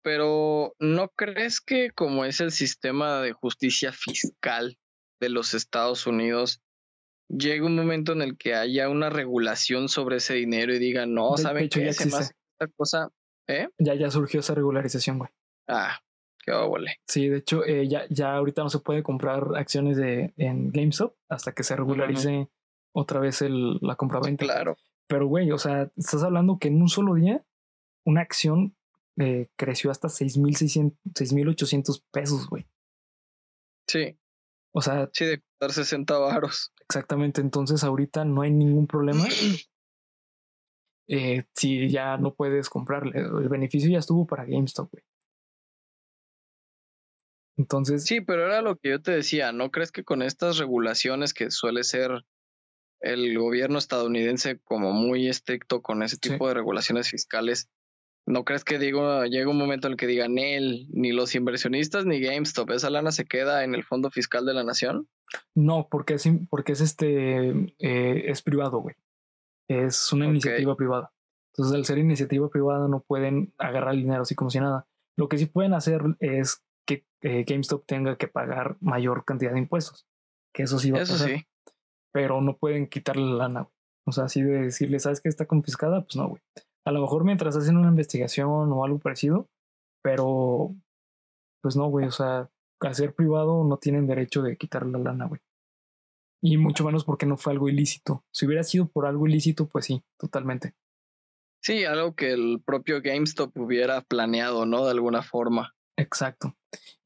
Pero ¿no crees que como es el sistema de justicia fiscal de los Estados Unidos, llega un momento en el que haya una regulación sobre ese dinero y digan, no, ¿saben qué? Se más esta cosa, ¿eh? Ya, ya surgió esa regularización, güey. Ah, qué óvole. Sí, de hecho, eh, ya, ya ahorita no se puede comprar acciones de, en GameStop hasta que se regularice otra vez el, la compraventa. Claro. Pero, güey, o sea, estás hablando que en un solo día una acción eh, creció hasta 6.600, 6.800 pesos, güey. Sí. O sea. Sí, de costar 60 varos. Exactamente. Entonces, ahorita no hay ningún problema. eh, si ya no puedes comprarle. El beneficio ya estuvo para GameStop, güey. Entonces. Sí, pero era lo que yo te decía. ¿No crees que con estas regulaciones que suele ser el gobierno estadounidense como muy estricto con ese tipo de regulaciones fiscales, ¿no crees que digo, llega un momento en el que digan él, ni los inversionistas ni GameStop, esa lana se queda en el fondo fiscal de la nación? No, porque es, porque es este, eh, es privado, güey. Es una iniciativa privada. Entonces, al ser iniciativa privada, no pueden agarrar el dinero así como si nada. Lo que sí pueden hacer es que eh, GameStop tenga que pagar mayor cantidad de impuestos. Que eso sí va a pasar. Sí pero no pueden quitarle la lana, güey. O sea, así de decirle, ¿sabes que está confiscada? Pues no, güey. A lo mejor mientras hacen una investigación o algo parecido, pero pues no, güey. O sea, al ser privado no tienen derecho de quitarle la lana, güey. Y mucho menos porque no fue algo ilícito. Si hubiera sido por algo ilícito, pues sí, totalmente. Sí, algo que el propio GameStop hubiera planeado, ¿no? De alguna forma. Exacto.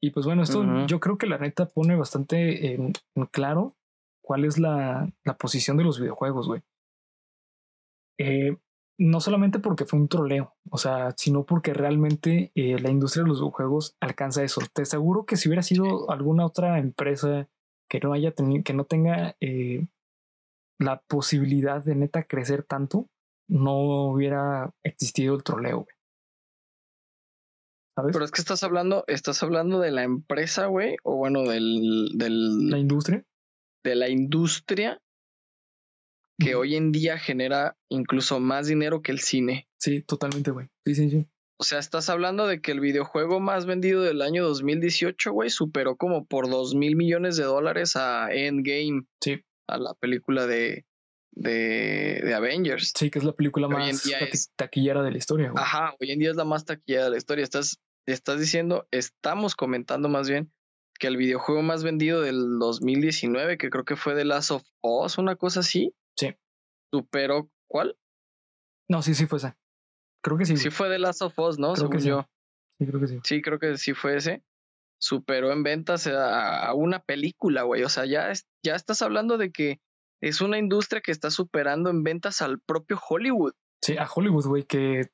Y pues bueno, esto yo creo que la neta pone bastante en claro cuál es la, posición de los videojuegos, güey. Eh, no solamente porque fue un troleo, o sea, sino porque realmente eh, la industria de los videojuegos alcanza eso. Te aseguro que si hubiera sido alguna otra empresa que no haya tenido, que no tenga eh, la posibilidad de neta crecer tanto, no hubiera existido el troleo, güey. ¿Sabes? Pero es que estás hablando, estás hablando de la empresa, güey, o bueno, del, del. La industria de la industria que hoy en día genera incluso más dinero que el cine. Sí, totalmente, güey. Sí, sí, sí. O sea, estás hablando de que el videojuego más vendido del año 2018, güey, superó como por dos mil millones de dólares a Endgame. Sí. A la película de, de, de Avengers. Sí, que es la película más taquillera de la historia. Güey. Ajá, hoy en día es la más taquillera de la historia. Estás, estás diciendo, estamos comentando más bien que el videojuego más vendido del 2019, que creo que fue The Last of Us, una cosa así. Sí. Superó, ¿cuál? No, sí, sí fue ese. Creo que sí. Sí fue The Last of Us, ¿no? Creo que yo. Sí. creo que sí. Sí, creo que sí fue ese. Superó en ventas a, una película, güey. O sea, ya, ya estás hablando de que es una industria que está superando en ventas al propio Hollywood. Sí, a Hollywood, güey, que...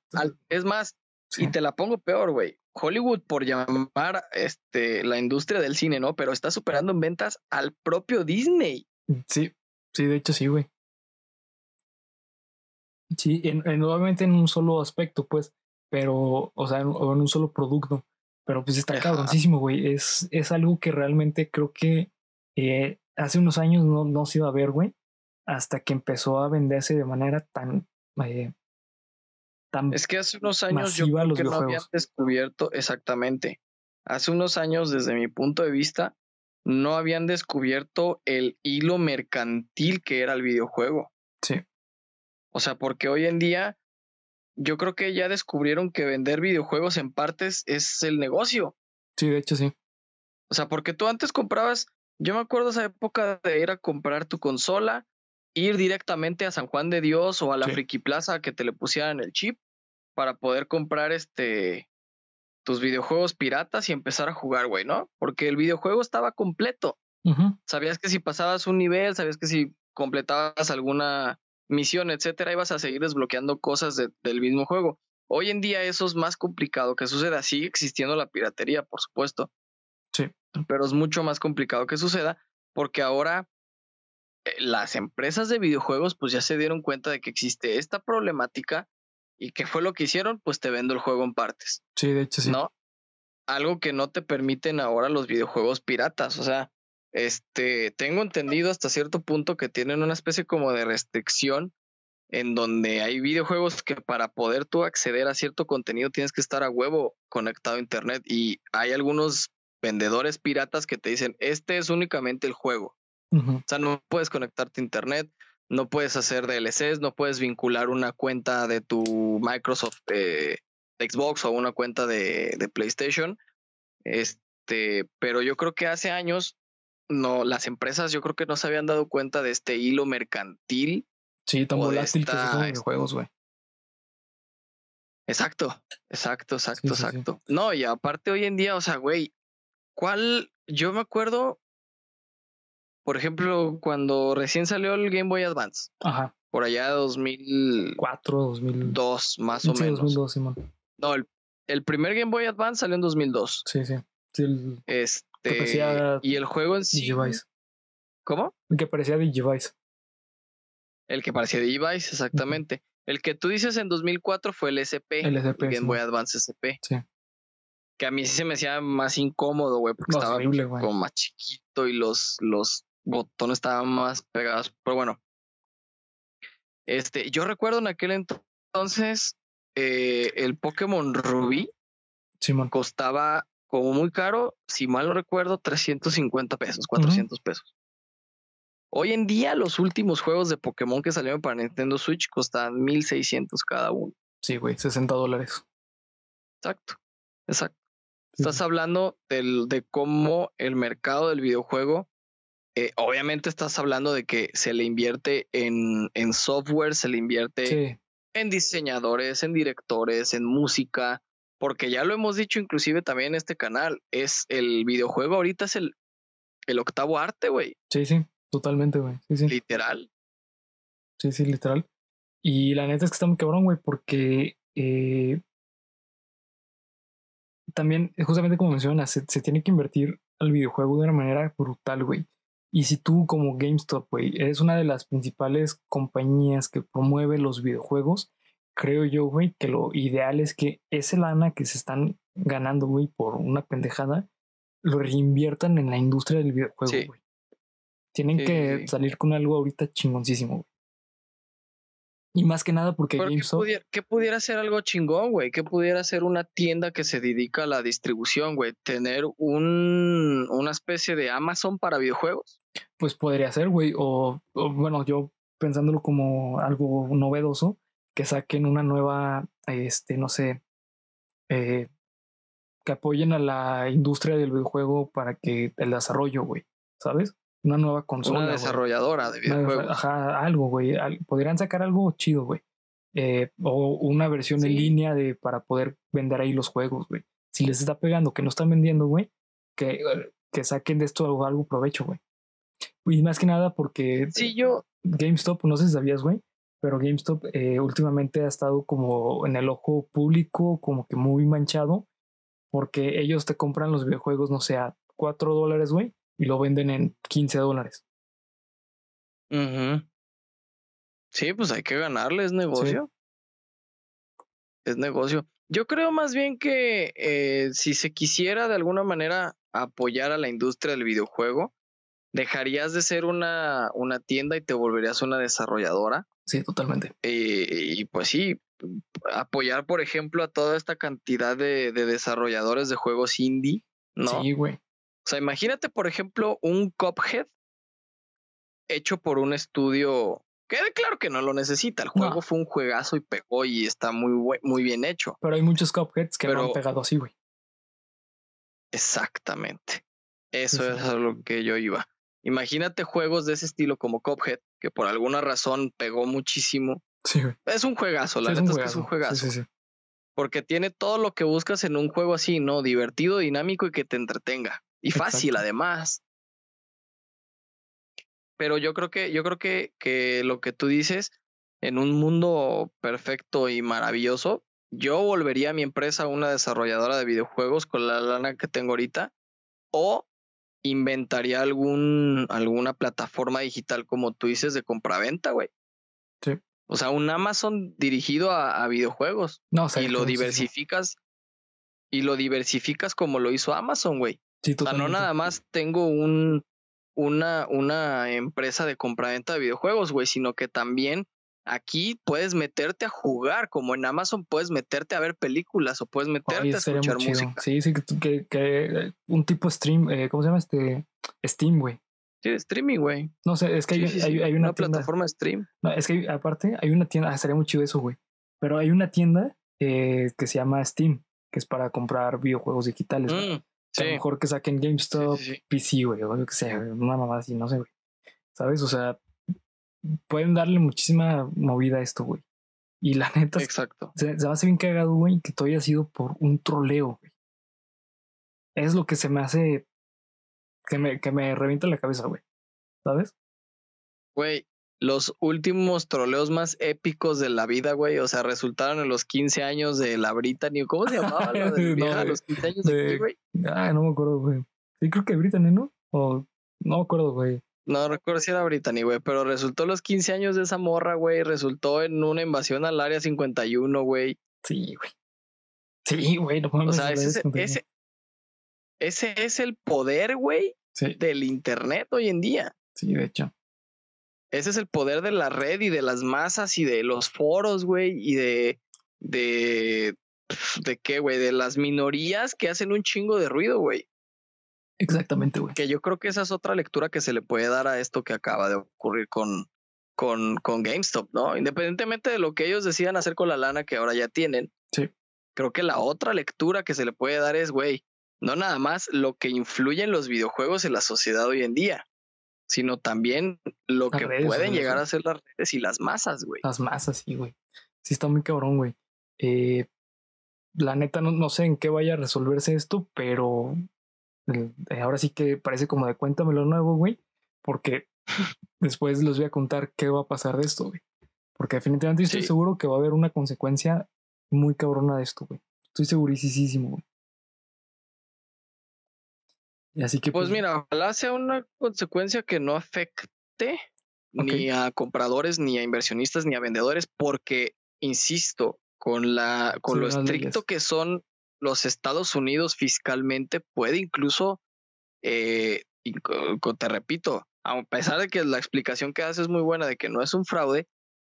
es más, y te la pongo peor, güey. Hollywood por llamar este, la industria del cine, ¿no? Pero está superando en ventas al propio Disney. Sí, sí, de hecho sí, güey. Sí, en, nuevamente en un solo aspecto, pues, pero, o sea, en, en un solo producto. Pero pues está cabroncísimo, güey. Es, es algo que realmente creo que eh, hace unos años no, no se iba a ver, güey. Hasta que empezó a venderse de manera tan eh, es que hace unos años yo creo que no habían descubierto exactamente. Hace unos años, desde mi punto de vista, no habían descubierto el hilo mercantil que era el videojuego. Sí. O sea, porque hoy en día yo creo que ya descubrieron que vender videojuegos en partes es el negocio. Sí, de hecho sí. O sea, porque tú antes comprabas, yo me acuerdo esa época de ir a comprar tu consola, ir directamente a San Juan de Dios o a la Friki Plaza que te le pusieran el chip para poder comprar este tus videojuegos piratas y empezar a jugar, güey, ¿no? Porque el videojuego estaba completo. Sabías que si pasabas un nivel, sabías que si completabas alguna misión, etcétera, ibas a seguir desbloqueando cosas del mismo juego. Hoy en día eso es más complicado que suceda. Sigue existiendo la piratería, por supuesto. Pero es mucho más complicado que suceda porque ahora eh, las empresas de videojuegos pues ya se dieron cuenta de que existe esta problemática ¿Y qué fue lo que hicieron? Pues te vendo el juego en partes. Sí, de hecho sí. ¿No? Algo que no te permiten ahora los videojuegos piratas. O sea, este, tengo entendido hasta cierto punto que tienen una especie como de restricción en donde hay videojuegos que para poder tú acceder a cierto contenido tienes que estar a huevo conectado a internet y hay algunos vendedores piratas que te dicen, este es únicamente el juego. O sea, no puedes conectarte a internet, no puedes hacer DLCs, no puedes vincular una cuenta de tu Microsoft eh, Xbox o una cuenta de, de, PlayStation. Este, pero yo creo que hace años no, las empresas yo creo que no se habían dado cuenta de este hilo mercantil. Sí, tan volátil que son los juegos, güey. Exacto, exacto, exacto, exacto. No, y aparte hoy en día, o sea, güey, ¿cuál? Yo me acuerdo por ejemplo, cuando recién salió el Game Boy Advance. Ajá. Por allá de 2004, 2002, más o menos. 2002, Simón. No, el, el, primer Game Boy Advance salió en 2002. Sí, sí. sí el, este, y el juego en sí. Digivice. ¿Cómo? El que parecía Digivice. El que parecía Digivice, exactamente. El que tú dices en 2004 fue el SP. El SP. El Game Boy Advance SP. Sí que a mí sí se me hacía más incómodo, güey, porque estaba como más chiquito y los, los botones estaban más pegados. Pero bueno, este, yo recuerdo en aquel entonces eh, el Pokémon Ruby costaba como muy caro, si mal no recuerdo, 350 pesos, 400 pesos. Hoy en día los últimos juegos de Pokémon que salieron para Nintendo Switch costaban 1600 cada uno. Sí, güey, 60 dólares. Exacto, exacto. Estás hablando del, de cómo el mercado del videojuego eh, obviamente estás hablando de que se le invierte en, en software, se le invierte en diseñadores, en directores, en música, porque ya lo hemos dicho inclusive también en este canal, es el videojuego ahorita es el, el octavo arte, güey. Sí, sí, totalmente, güey. Sí, sí. Literal. Sí, sí, literal. Y la neta es que está muy cabrón, güey, porque eh, también, justamente como mencionas, se, se, tiene que invertir al videojuego de una manera brutal, güey. Y si tú como GameStop, güey, eres una de las principales compañías que promueve los videojuegos, creo yo, güey, que lo ideal es que ese lana que se están ganando, güey, por una pendejada, lo reinviertan en la industria del videojuego, güey. Tienen que salir con algo ahorita chingoncísimo, güey. Y más que nada porque GameStop... ¿qué pudiera, ser algo chingón, güey? ¿Qué pudiera ser una tienda que se dedica a la distribución, güey? ¿Tener un, una especie de Amazon para videojuegos? Pues podría ser, güey. O, bueno, yo pensándolo como algo novedoso, que saquen una nueva, este, no sé, eh, que apoyen a la industria del videojuego para que el desarrollo, güey, ¿sabes? Una nueva consola. Una desarrolladora de videojuegos. Ajá, algo, güey. Podrían sacar algo chido, güey. Eh, o una versión en línea de para poder vender ahí los juegos, güey. Si les está pegando que no están vendiendo, güey, que, que saquen de esto algo, algo provecho, güey. Y más que nada porque sí, yo... GameStop, no sé si sabías, güey, pero GameStop eh, últimamente ha estado como en el ojo público, como que muy manchado, porque ellos te compran los videojuegos, no sé, a 4 dólares, güey, y lo venden en 15 dólares. Sí, pues hay que ganarle, es negocio. Es negocio. Yo creo más bien que eh, si se quisiera de alguna manera apoyar a la industria del videojuego, dejarías de ser una, una tienda y te volverías una desarrolladora. Sí, totalmente. y pues sí, apoyar, por ejemplo, a toda esta cantidad de, de desarrolladores de juegos indie, ¿no? Sí, güey. O sea, imagínate, por ejemplo, un Cuphead hecho por un estudio que claro que no lo necesita. El juego fue un juegazo y pegó y está muy, muy bien hecho. Pero hay muchos Cupheads que no han pegado así, güey. Exactamente. Eso es a lo que yo iba. Imagínate juegos de ese estilo como Cuphead, que por alguna razón pegó muchísimo. Sí, güey. Es un juegazo, la neta es, que es un juegazo. Sí, sí, sí. Porque tiene todo lo que buscas en un juego así, ¿no? Divertido, dinámico y que te entretenga. Y fácil además. Pero yo creo que, yo creo que, que lo que tú dices, en un mundo perfecto y maravilloso, yo volvería a mi empresa una desarrolladora de videojuegos con la lana que tengo ahorita. O inventaría algún, alguna plataforma digital, como tú dices, de compraventa, güey. Sí. O sea, un Amazon dirigido a, videojuegos. No, y lo diversificas. Y lo diversificas como lo hizo Amazon, güey. O sea, no nada más tengo un, una, una empresa de compraventa de videojuegos, güey, sino que también aquí puedes meterte a jugar, como en Amazon puedes meterte a ver películas o puedes meterte a escuchar música. Sí, sí, que, que, un tipo stream, eh, ¿cómo se llama este? Steam, güey. Sí, streaming, güey. No sé, es que hay, hay, una, plataforma stream. No, es que aparte hay una tienda, ah, sería muy chido eso, güey. Pero hay una tienda eh, que se llama Steam, que es para comprar videojuegos digitales. Mm, a lo mejor que saquen GameStop, PC, güey, o yo que sé, una mamá así, no sé, güey. ¿Sabes? O sea, pueden darle muchísima movida a esto, güey. Y la neta, Exacto. Se, se, me hace bien cagado, güey, que todo haya sido por un troleo, güey. Es lo que se me hace que me, que me revienta la cabeza, güey. ¿Sabes? Güey, los últimos troleos más épicos de la vida, güey. O sea, resultaron en los 15 años de la Brittany. ¿Cómo se llamaba la de no, los 15 años de, güey? Ah, no me acuerdo, güey. Sí, creo que Brittany, ¿no? O no me acuerdo, güey. No recuerdo si era Brittany, güey, pero resultó los 15 años de esa morra, güey. Resultó en una invasión al área 51, güey. Sí, güey. Sí, güey, no O sea, ese, ese, ese es el poder, güey, del Internet hoy en día. Sí, de hecho. Ese es el poder de la red y de las masas y de los foros, güey, y de, de, de qué, güey, de las minorías que hacen un chingo de ruido, güey. Exactamente, güey. Que yo creo que esa es otra lectura que se le puede dar a esto que acaba de ocurrir con, con, con GameStop, ¿no? Independientemente de lo que ellos decidan hacer con la lana que ahora ya tienen. Sí. Creo que la otra lectura que se le puede dar es, güey, no nada más lo que influye en los videojuegos en la sociedad hoy en día, sino también lo que pueden llegar a ser las redes y las masas, güey. Las masas, sí, güey. Sí, está muy cabrón, güey. Eh, la neta, no, no, sé en qué vaya a resolverse esto, pero eh, ahora sí que parece como de cuéntamelo nuevo, güey, porque después les voy a contar qué va a pasar de esto, güey. Porque definitivamente estoy seguro que va a haber una consecuencia muy cabrona de esto, güey. Estoy segurísimo, güey. Así que, pues, pues, mira, ojalá sea una consecuencia que no afecte ni a compradores, ni a inversionistas, ni a vendedores, porque, insisto, con la, con lo estricto que son los Estados Unidos fiscalmente, puede incluso, eh, te repito, a pesar de que la explicación que hace es muy buena de que no es un fraude,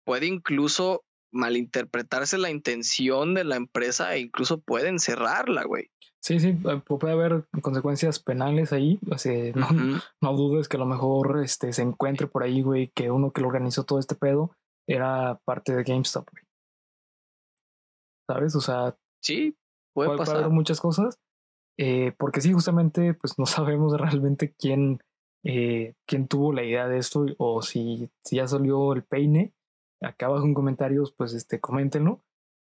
puede incluso malinterpretarse la intención de la empresa e incluso pueden cerrarla, güey. Sí, sí, puede haber consecuencias penales ahí. O sea, no, no, dudes que a lo mejor este, se encuentre por ahí, güey, que uno que lo organizó todo este pedo era parte de GameStop, güey. ¿Sabes? O sea, sí, puede, pasar. haber muchas cosas. Eh, porque sí, justamente, pues no sabemos realmente quién, eh, quién tuvo la idea de esto o si, si ya salió el peine. Acá abajo en comentarios, pues este, coméntenlo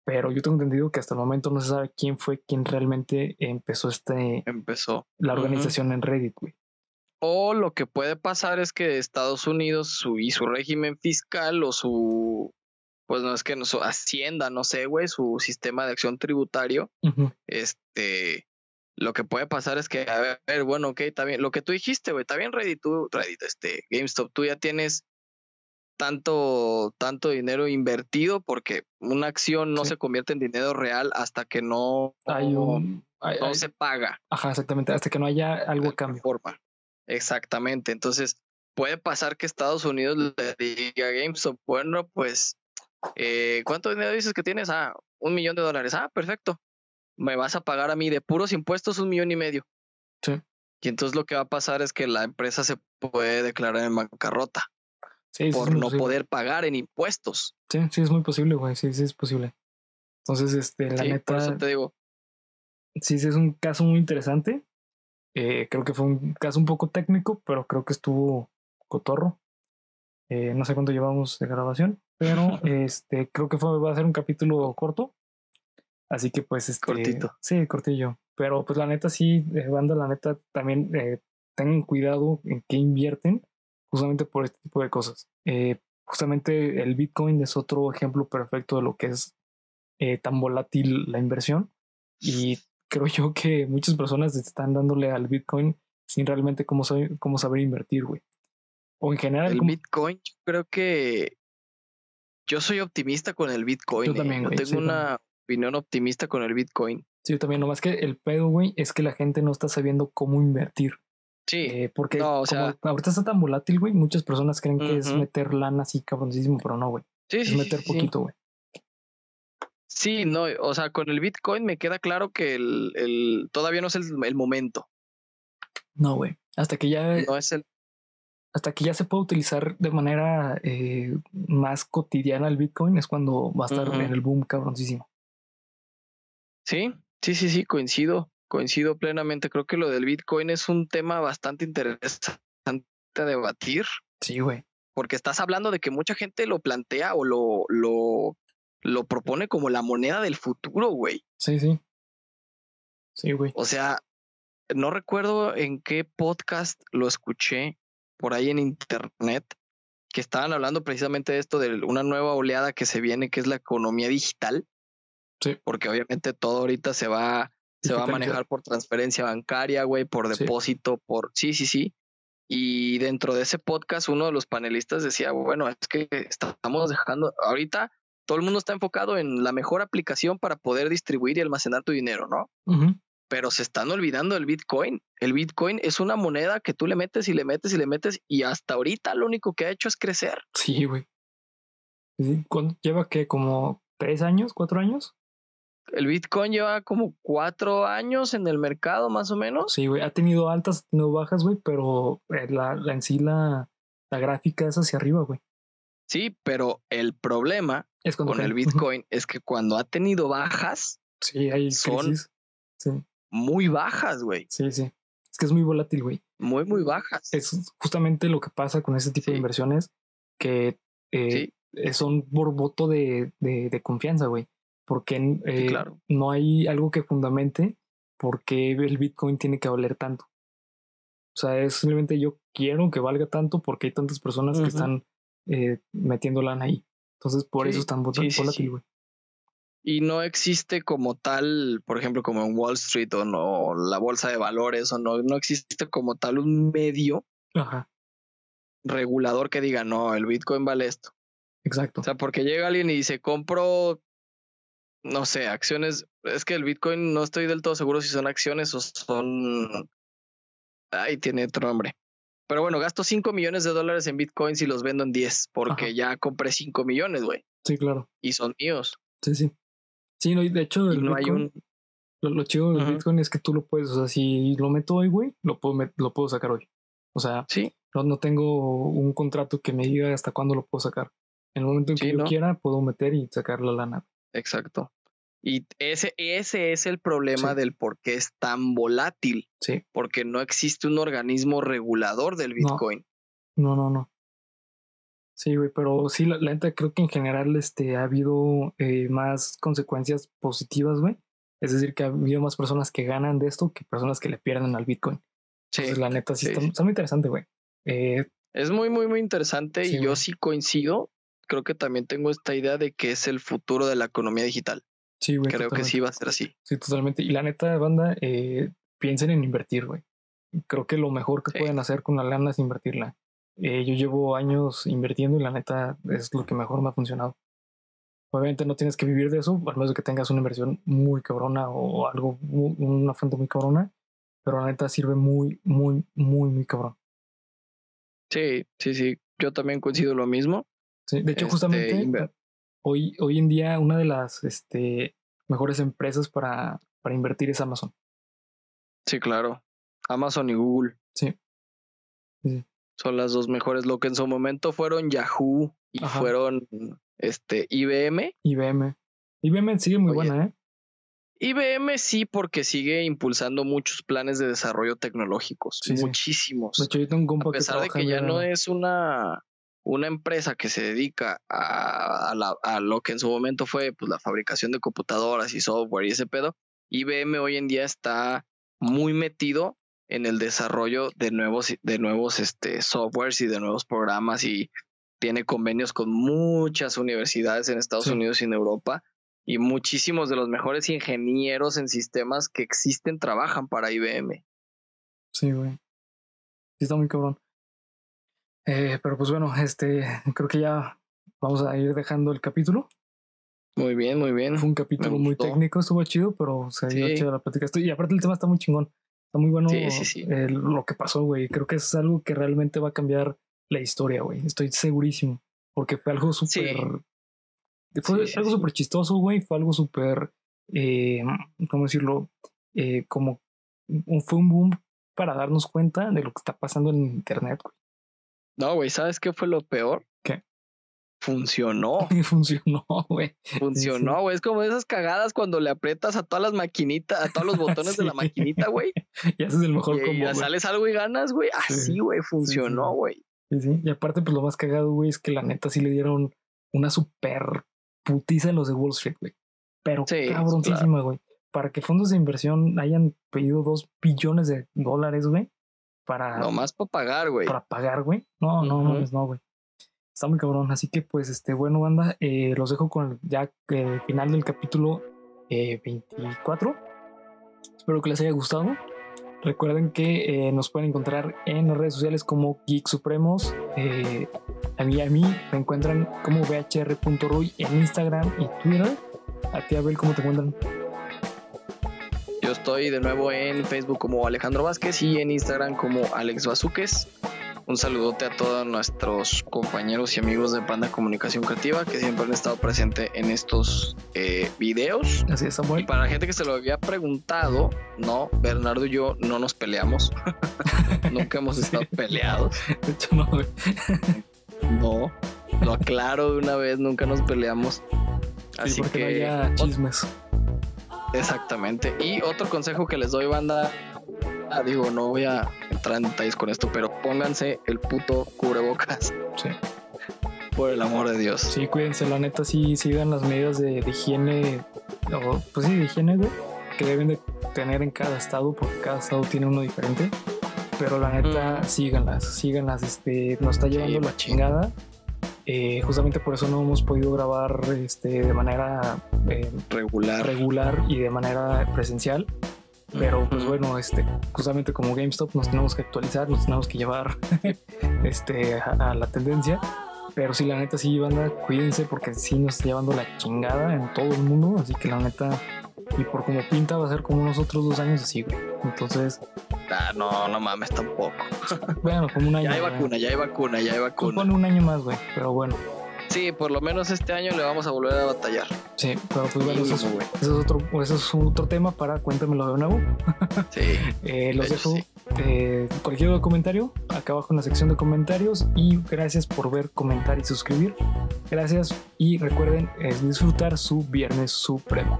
pero yo tengo entendido que hasta el momento no se sabe quién fue quien realmente empezó este empezó la organización en Reddit, güey. O lo que puede pasar es que Estados Unidos su, y su régimen fiscal o su pues no es que no, su hacienda, no sé, güey, su sistema de acción tributario, este lo que puede pasar es que, a ver, bueno, ok, está bien. Lo que tú dijiste, güey, está bien Reddit, tú, Reddit, este, GameStop, tú ya tienes tanto, tanto dinero invertido porque una acción no se convierte en dinero real hasta que no, hay un, no se paga. Ajá, exactamente, hasta que no haya algo a cambio. Forma. Exactamente. Entonces, puede pasar que Estados Unidos le diga a GameStop, bueno, pues, eh, ¿cuánto dinero dices que tienes? Ah, un millón de dólares. Ah, perfecto. Me vas a pagar a mí de puros impuestos un millón y medio. Sí. Y entonces lo que va a pasar es que la empresa se puede declarar en bancarrota por no poder pagar en impuestos. Sí, sí, es muy posible, güey. Sí, sí, es posible. Entonces, este, la neta. Por eso te digo. Sí, sí, es un caso muy interesante. Eh, creo que fue un caso un poco técnico, pero creo que estuvo cotorro. Eh, no sé cuánto llevamos de grabación, pero este, creo que fue, va a ser un capítulo corto. Así que, pues, este. Cortito. Sí, cortillo. Pero, pues, la neta, sí, eh, banda, la neta, también tengan cuidado en qué invierten justamente por este tipo de cosas. Eh, justamente el Bitcoin es otro ejemplo perfecto de lo que es eh, tan volátil la inversión y creo yo que muchas personas están dándole al Bitcoin sin realmente cómo, saber, cómo saber invertir, güey. O en general. El Bitcoin, creo que yo soy optimista con el Bitcoin. Yo eh. también, Yo güey, tengo sí, una opinión optimista con el Bitcoin. Sí, yo también, nomás que el pedo, güey, es que la gente no está sabiendo cómo invertir. Sí, Eh, porque No, o como sea- ahorita está tan volátil, güey, muchas personas creen que es meter lana así cabroncísimo, pero no, güey. sí, Es sí, meter sí, poquito, güey. Sí, no, o sea, con el Bitcoin me queda claro que el, el todavía no es el, el momento. No, güey. Hasta que ya, No es el. hasta que ya se pueda utilizar de manera eh, más cotidiana el Bitcoin, es cuando va a estar en el boom cabroncísimo. Sí, sí, sí, sí, coincido, coincido plenamente. Creo que lo del Bitcoin es un tema bastante interesante a debatir, Sí, güey. porque estás hablando de que mucha gente lo plantea o lo, lo, lo propone como la moneda del futuro, güey. Sí, sí. Sí, güey. O sea, no recuerdo en qué podcast lo escuché por ahí en internet que estaban hablando precisamente de esto de una nueva oleada que se viene, que es la economía digital. Sí. Porque obviamente todo ahorita se va, se va a manejar por transferencia bancaria, güey, por Sí. depósito, por sí, sí, sí. Y dentro de ese podcast, uno de los panelistas decía, bueno, es que estamos dejando, ahorita todo el mundo está enfocado en la mejor aplicación para poder distribuir y almacenar tu dinero, ¿no? Ujú. pero se están olvidando del Bitcoin. El Bitcoin es una moneda que tú le metes y le metes y le metes y hasta ahorita lo único que ha hecho es crecer. Sí, güey. Sí, ¿cuánto- ¿Lleva qué? ¿Como tres años? ¿Cuatro años? El Bitcoin lleva como cuatro años en el mercado más o menos. Sí, güey. Ha tenido altas, ha tenido bajas, güey, pero eh, la, la- en sí la, la gráfica es hacia arriba, güey. Sí, pero el problema Es con cae. el. Bitcoin es que cuando ha tenido bajas, Sí, hay son-. Sí, muy bajas, güey. sí, sí. Es que es muy volátil, güey. Muy, muy bajas. Es justamente lo que pasa con este tipo de inversiones que eh, Sí, eh, son por voto de, de, de confianza, güey. Porque eh, claro. no hay algo que fundamente por qué el Bitcoin tiene que valer tanto. O sea, es simplemente yo quiero que valga tanto porque hay tantas personas que están eh, metiendo lana ahí. Entonces, por Sí, eso es tan sí, volátil, sí. güey. Y no existe como tal, por ejemplo, como en Wall Street o no, la bolsa de valores o no, no existe como tal un medio Ajá, regulador que diga, no, el Bitcoin vale esto. exacto. O sea, porque llega alguien y dice, compro, no sé, acciones. Es que el Bitcoin no estoy del todo seguro si son acciones o son. Ay, tiene otro nombre. Pero bueno, gasto 5 millones de dólares en Bitcoins y los vendo en 10 porque Ajá. ya compré 5 millones, güey. sí, claro. Y son míos. Sí, sí. Sí, no, y de hecho, el no hay Bitcoin, un. lo, lo chido del. Bitcoin es que tú lo puedes, o sea, si lo meto hoy, güey, lo puedo, lo puedo sacar hoy. O sea, Sí, no, no tengo un contrato que me diga hasta cuándo lo puedo sacar. En el momento en que yo ¿no? quiera, puedo meter y sacar la lana. Exacto. Y ese, ese es el problema Sí. del por qué es tan volátil. Sí. Porque no existe un organismo regulador del. Bitcoin. No, no, no. Sí, güey, pero sí, la, la neta creo que en general este, ha habido eh, más consecuencias positivas, güey. Es decir, que ha habido más personas que ganan de esto que personas que le pierden al Bitcoin. Sí. Entonces, la neta sí, sí, está, está muy interesante, güey. Eh, Es muy, muy, muy interesante Sí, y yo güey. sí coincido. Creo que también tengo esta idea de que es el futuro de la economía digital. sí, güey. Creo que totalmente. sí va a ser así. Sí, totalmente. Y la neta, banda, eh, piensen en invertir, güey. Creo que lo mejor que Sí. pueden hacer con la lana es invertirla. Eh, yo llevo años invirtiendo y la neta es lo que mejor me ha funcionado. Obviamente no tienes que vivir de eso, al menos de que tengas una inversión muy cabrona o algo, una fuente muy cabrona, pero la neta sirve muy, muy, muy, muy cabrón. Sí, sí, sí. Yo también coincido lo mismo. Sí, de hecho, Este, justamente inver- hoy, hoy en día una de las este, mejores empresas para, para invertir es Amazon. Sí, claro. Amazon y Google. Sí. Sí. Son las dos mejores. Lo que en su momento fueron Yahoo y Ajá. fueron este IBM. IBM. IBM sigue muy Oye, buena, ¿eh? IBM sí, porque sigue impulsando muchos planes de desarrollo tecnológicos. Sí, sí. muchísimos. De hecho, yo tengo un compa a pesar de que ya no es una, una empresa que se dedica a, a la- a lo que en su momento fue pues, la fabricación de computadoras y software y ese pedo, IBM hoy en día está muy metido en el desarrollo de nuevos, de nuevos este, softwares y de nuevos programas y tiene convenios con muchas universidades en Estados Sí. Unidos y en Europa y muchísimos de los mejores ingenieros en sistemas que existen trabajan para IBM. Sí, güey. Sí, está muy cabrón. Eh, pero pues bueno, este, creo que ya vamos a ir dejando el capítulo. Muy bien, muy bien. Fue un capítulo muy técnico, estuvo chido, pero se dio Sí. chido la plática. Estoy- Y aparte el tema está muy chingón. Está muy bueno Sí, sí, sí. eh, lo que pasó, güey. Creo que es algo que realmente va a cambiar la historia, güey. Estoy segurísimo. Porque fue algo súper... Fue algo súper chistoso, güey. Fue algo súper... Eh, ¿Cómo decirlo? Eh, como... un- Fue un boom para darnos cuenta de lo que está pasando en internet, güey. No, güey, ¿sabes qué fue lo peor? ¿Qué? Funcionó. Y funcionó, güey. Funcionó, güey. Es como esas cagadas cuando le aprietas a todas las maquinitas, a todos los botones de la maquinita, güey. Y ese es el mejor Y combo, ya güey. sales algo y ganas, güey. Sí. Así, güey, funcionó, güey. Sí, sí. Y aparte, pues lo más cagado, güey, es que la neta sí le dieron una super putiza a los de Wall Street, güey. Pero Sí, cabroncísima, güey. Para que fondos de inversión hayan pedido dos billones de dólares, güey, para, Nomás para pagar, güey. para pagar, güey. No, no, Ujú. mames, no, güey. Está muy cabrón. Así que, pues, este, bueno, banda, eh, los dejo con el ya eh, final del capítulo eh, 24. Espero que les haya gustado. Recuerden que eh, nos pueden encontrar en las redes sociales como Geek Supremos. Eh, a mí y a mí me encuentran como bhr.ruy en Instagram y Twitter. A ti, Abel, ¿cómo te encuentran? Yo estoy de nuevo en Facebook como Alejandro Vázquez y en Instagram como Alex Bazuques. Un saludote a todos nuestros compañeros y amigos de Panda Comunicación Creativa que siempre han estado presentes en estos eh, videos. Así es, Y Samuel. para la gente que se lo había preguntado, no, Bernardo y yo no nos peleamos. Nunca hemos estado peleados. De hecho, no. No, lo aclaro de una vez, nunca nos peleamos. Sí, Así porque no que haya chismes. Exactamente. Y otro consejo que les doy, banda. ah, digo, no voy a entrar en detalles con esto, pero pónganse el puto cubrebocas, Sí. por el amor de Dios. Sí, cuídense, la neta, sí sigan las medidas de, de higiene, o, pues sí, de higiene, güey, que deben de tener en cada estado, porque cada estado tiene uno diferente. Pero la neta, Mm. síganlas, síganlas, este, nos está llevando Sí, la chingada. Eh, justamente por eso no hemos podido grabar este, de manera eh, Regular. regular y de manera presencial. Pero pues bueno, este, justamente como GameStop nos tenemos que actualizar, nos tenemos que llevar este, a, a la tendencia. Pero sí, la neta, sí, banda, cuídense porque sí nos está llevando la chingada en todo el mundo. Así que la neta, y por como pinta, va a ser como unos otros dos años así, güey. Entonces, Ah, no, no mames, tampoco. bueno, como un año. Ya hay güey. vacuna, ya hay vacuna, ya hay vacuna. pone un año más, güey. Pero bueno, Sí, por lo menos este año le vamos a volver a batallar. sí, pero pues bueno, eso es, güey. eso es otro, eso es otro tema para cuéntamelo de nuevo. Sí. Eh, los dejo sí. eh, cualquier comentario acá abajo en la sección de comentarios y gracias por ver, comentar y suscribir. Gracias y recuerden eh, disfrutar su Viernes Supremo.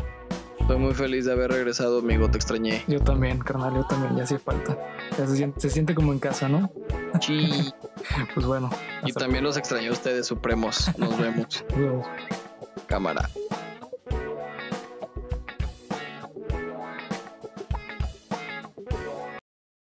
Estoy muy feliz de haber regresado, amigo. Te extrañé. Yo también, carnal, yo también, ya hacía falta. Ya se, siente, se siente como en casa, ¿no? Sí. Pues bueno. Y también los extrañé a ustedes, Supremos. Nos vemos. luego. Cámara.